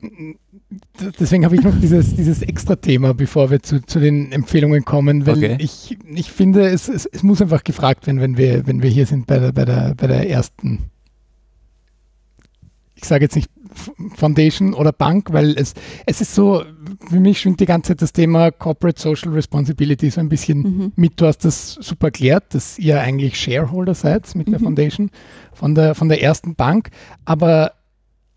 Deswegen habe ich noch dieses, dieses extra Thema, bevor wir zu, zu den Empfehlungen kommen, weil okay. ich, ich finde, es, es, es muss einfach gefragt werden, wenn wir, wenn wir hier sind bei der, bei der, bei der ersten ich sage jetzt nicht Foundation oder Bank, weil es, es ist so, für mich schwingt die ganze Zeit das Thema Corporate Social Responsibility so ein bisschen Mhm. mit. Du hast das super erklärt, dass ihr eigentlich Shareholder seid mit der Mhm. Foundation von der, von der ersten Bank. Aber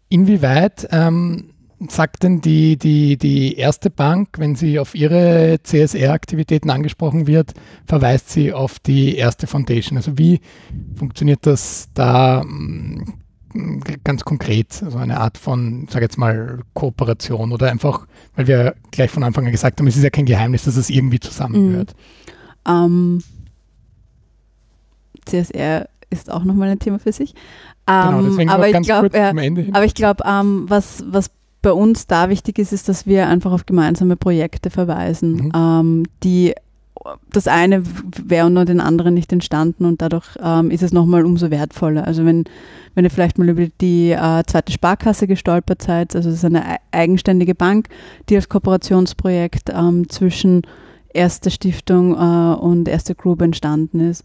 inwieweit ähm, sagt denn die, die, die erste Bank, wenn sie auf ihre CSR-Aktivitäten angesprochen wird, verweist sie auf die erste Foundation? Also wie funktioniert das da mm, ganz konkret? Also eine Art von, sag jetzt mal, Kooperation oder einfach, weil wir gleich von Anfang an gesagt haben, es ist ja kein Geheimnis, dass es irgendwie zusammengehört. Ähm, CSR ist auch nochmal ein Thema für sich. Genau, Ähm, deswegen aber ich Ende hin. Aber ich glaube, ähm, was, was bei uns da wichtig ist, ist, dass wir einfach auf gemeinsame Projekte verweisen, Mhm. ähm, die das eine wäre ohne den anderen nicht entstanden und dadurch ähm, ist es nochmal umso wertvoller. Also wenn, wenn ihr vielleicht mal über die äh, zweite Sparkasse gestolpert seid, also es ist eine ei- eigenständige Bank, die als Kooperationsprojekt ähm, zwischen Erste Stiftung äh, und Erste Group entstanden ist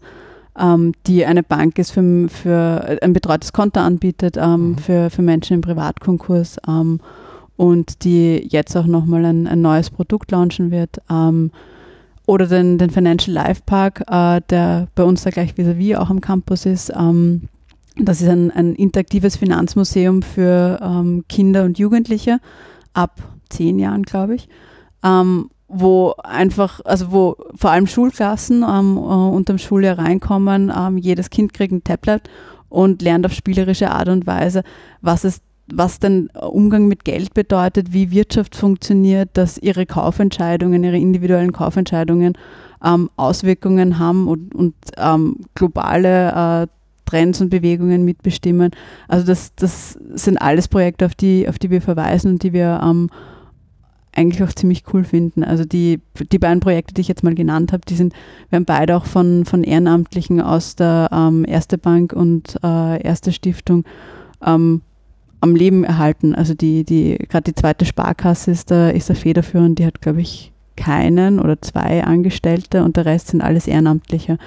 ähm, die eine Bank ist für, für ein betreutes Konto anbietet ähm, Mhm. für, für Menschen im Privatkonkurs ähm, und die jetzt auch nochmal ein, ein neues Produkt launchen wird. Oder den, den Financial Life Park, äh, der bei uns da gleich vis-à-vis auch am Campus ist. Ähm, das ist ein, ein interaktives Finanzmuseum für ähm, Kinder und Jugendliche ab zehn Jahren, glaube ich. Ähm, wo einfach, also wo vor allem Schulklassen ähm, äh, unterm Schuljahr reinkommen, ähm, jedes Kind kriegt ein Tablet und lernt auf spielerische Art und Weise, was es was denn Umgang mit Geld bedeutet, wie Wirtschaft funktioniert, dass ihre Kaufentscheidungen, ihre individuellen Kaufentscheidungen ähm, Auswirkungen haben und, und ähm, globale äh, Trends und Bewegungen mitbestimmen. Also das, das sind alles Projekte, auf die, auf die wir verweisen und die wir ähm, eigentlich auch ziemlich cool finden. Also die, die beiden Projekte, die ich jetzt mal genannt habe, die sind, wir haben beide auch von, von Ehrenamtlichen aus der ähm, Erste Bank und äh, Erste Stiftung ähm, am Leben erhalten. Also die, die, gerade die zweite Sparkasse ist da, ist da federführend, die hat, glaube ich, keinen oder zwei Angestellte und der Rest sind alles Ehrenamtliche.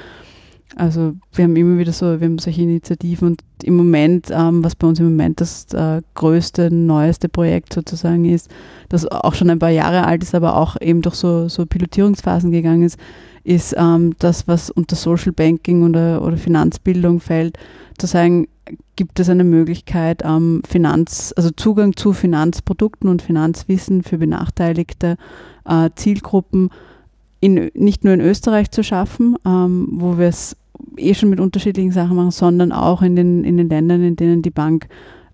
Also wir haben immer wieder so, wir haben solche Initiativen und im Moment, ähm, was bei uns im Moment das äh, größte, neueste Projekt sozusagen ist, das auch schon ein paar Jahre alt ist, aber auch eben durch so, so Pilotierungsphasen gegangen ist, ist ähm, das, was unter Social Banking oder, oder Finanzbildung fällt, zu sagen, gibt es eine Möglichkeit, ähm, Finanz, also Zugang zu Finanzprodukten und Finanzwissen für benachteiligte äh, Zielgruppen in, nicht nur in Österreich zu schaffen, ähm, wo wir es eh schon mit unterschiedlichen Sachen machen, sondern auch in den, in den Ländern, in denen die Bank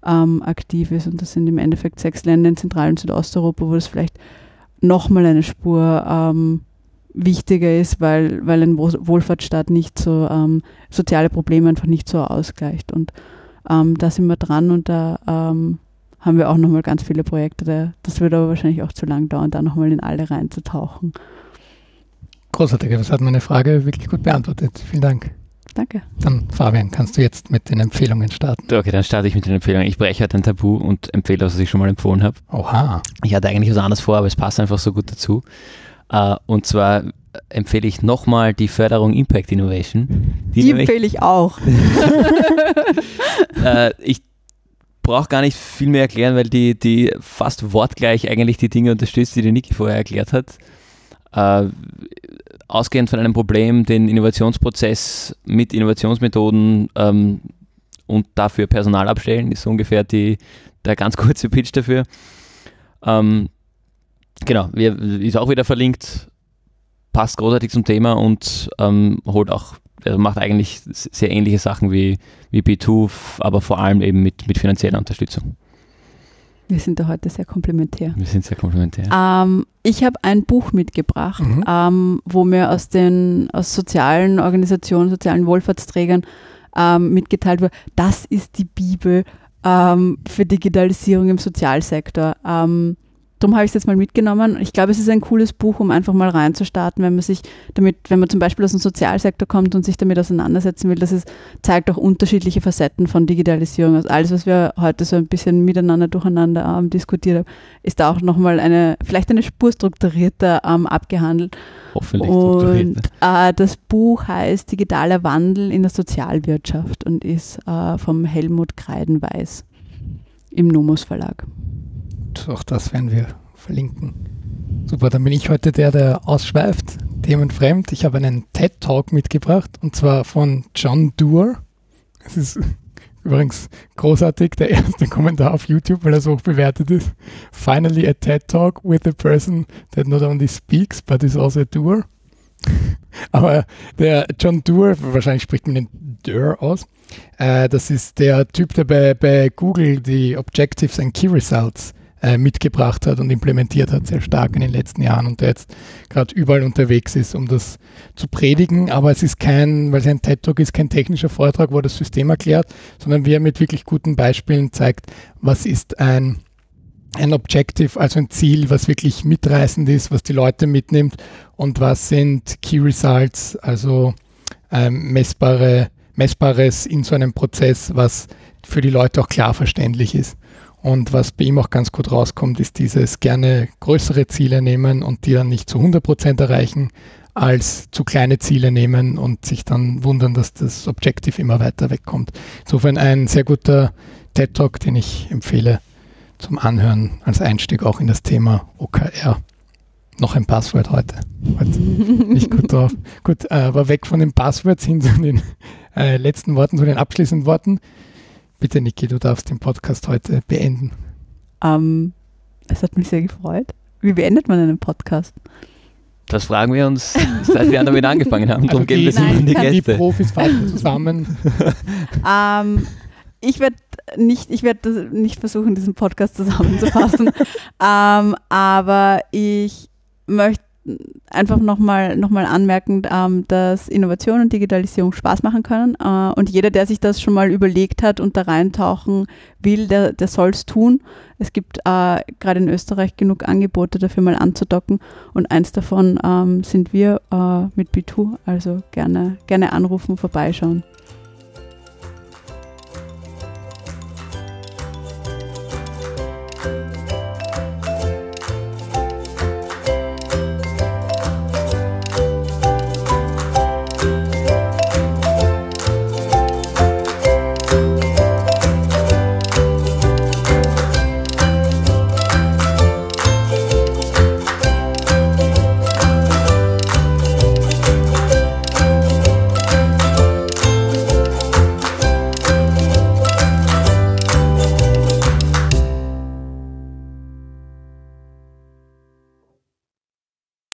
ähm, aktiv ist. Und das sind im Endeffekt sechs Länder in Zentral- und Südosteuropa, wo das vielleicht nochmal eine Spur ähm, wichtiger ist, weil, weil ein Wohl- Wohlfahrtsstaat nicht so ähm, soziale Probleme einfach nicht so ausgleicht. Und ähm, da sind wir dran und da ähm, haben wir auch nochmal ganz viele Projekte. Da, das würde aber wahrscheinlich auch zu lang dauern, da nochmal in alle reinzutauchen. Großartig, das hat meine Frage wirklich gut beantwortet. Vielen Dank. Danke. Dann, Fabian, kannst du jetzt mit den Empfehlungen starten? Okay, dann starte ich mit den Empfehlungen. Ich breche heute ein Tabu und empfehle, was ich schon mal empfohlen habe. Oha. Ich hatte eigentlich was anderes vor, aber es passt einfach so gut dazu. Äh, und zwar empfehle ich nochmal die Förderung Impact Innovation. Die, nämlich- empfehle ich auch. äh, ich brauche gar nicht viel mehr erklären, weil die, die fast wortgleich eigentlich die Dinge unterstützt, die die Niki vorher erklärt hat. Äh, ausgehend von einem Problem, den Innovationsprozess mit Innovationsmethoden ähm, und dafür Personal abstellen, ist so ungefähr die, der ganz kurze Pitch dafür. Ähm, genau, wir, ist auch wieder verlinkt, passt großartig zum Thema und ähm, holt auch, also macht eigentlich sehr ähnliche Sachen wie, wie B2, f- aber vor allem eben mit, mit finanzieller Unterstützung. Wir sind da heute sehr komplementär. Wir sind sehr komplementär. Ähm, ich habe ein Buch mitgebracht, Mhm. ähm, wo mir aus den aus sozialen Organisationen, sozialen Wohlfahrtsträgern ähm, mitgeteilt wurde, das ist die Bibel ähm, für Digitalisierung im Sozialsektor. Darum habe ich es jetzt mal mitgenommen. Ich glaube, es ist ein cooles Buch, um einfach mal reinzustarten, wenn man sich damit, wenn man zum Beispiel aus dem Sozialsektor kommt und sich damit auseinandersetzen will, dass es zeigt auch unterschiedliche Facetten von Digitalisierung. Also alles, was wir heute so ein bisschen miteinander durcheinander ähm, diskutiert haben, ist da auch nochmal eine, vielleicht eine Spur strukturierter ähm, abgehandelt. Hoffentlich Und strukturiert. äh, das Buch heißt Digitaler Wandel in der Sozialwirtschaft und ist äh, vom Helmut Kreidenweiß. im Nomos Verlag. Auch das werden wir verlinken. Super, dann bin ich heute der, der ausschweift, themenfremd. Ich habe einen TED-Talk mitgebracht und zwar von John Doerr. Es ist übrigens großartig, der erste Kommentar auf YouTube, weil er so hoch bewertet ist. Finally a TED Talk with a person that not only speaks, but is also a doer. Aber der John Doerr, wahrscheinlich spricht man den Doerr aus, äh, das ist der Typ, der bei, bei Google die Objectives and Key Results äh, mitgebracht hat und implementiert hat, sehr stark in den letzten Jahren und der jetzt gerade überall unterwegs ist, um das zu predigen. Aber es ist kein, weil es ein TED-Talk ist, kein technischer Vortrag, wo er das System erklärt, sondern wie er mit wirklich guten Beispielen zeigt, was ist ein ein Objective, also ein Ziel, was wirklich mitreißend ist, was die Leute mitnimmt und was sind Key Results, also ähm, messbare, messbares in so einem Prozess, was für die Leute auch klar verständlich ist. Und was bei ihm auch ganz gut rauskommt, ist dieses gerne größere Ziele nehmen und die dann nicht zu 100 Prozent erreichen, als zu kleine Ziele nehmen und sich dann wundern, dass das Objective immer weiter wegkommt. Insofern ein sehr guter TED Talk, den ich empfehle zum Anhören als Einstieg auch in das Thema OKR. Noch ein Passwort heute. heute nicht gut drauf. Gut, äh, aber weg von den Passwords hin zu den äh, letzten Worten, zu den abschließenden Worten. Bitte, Niki, du darfst den Podcast heute beenden. Ähm, es hat mich sehr gefreut. Wie beendet man einen Podcast? Das fragen wir uns, seit wir damit angefangen haben. Also Darum gehen wir es Nein, in die Die Gäste. Profis fassen zusammen. ähm, ich werde nicht, ich werde nicht versuchen, diesen Podcast zusammenzufassen, ähm, aber ich möchte einfach nochmal noch mal anmerken, ähm, dass Innovation und Digitalisierung Spaß machen können. Äh, und jeder, der sich das schon mal überlegt hat und da reintauchen will, der, der soll es tun. Es gibt äh, gerade in Österreich genug Angebote dafür mal anzudocken. Und eins davon ähm, sind wir äh, mit B2. Also gerne, gerne anrufen, vorbeischauen.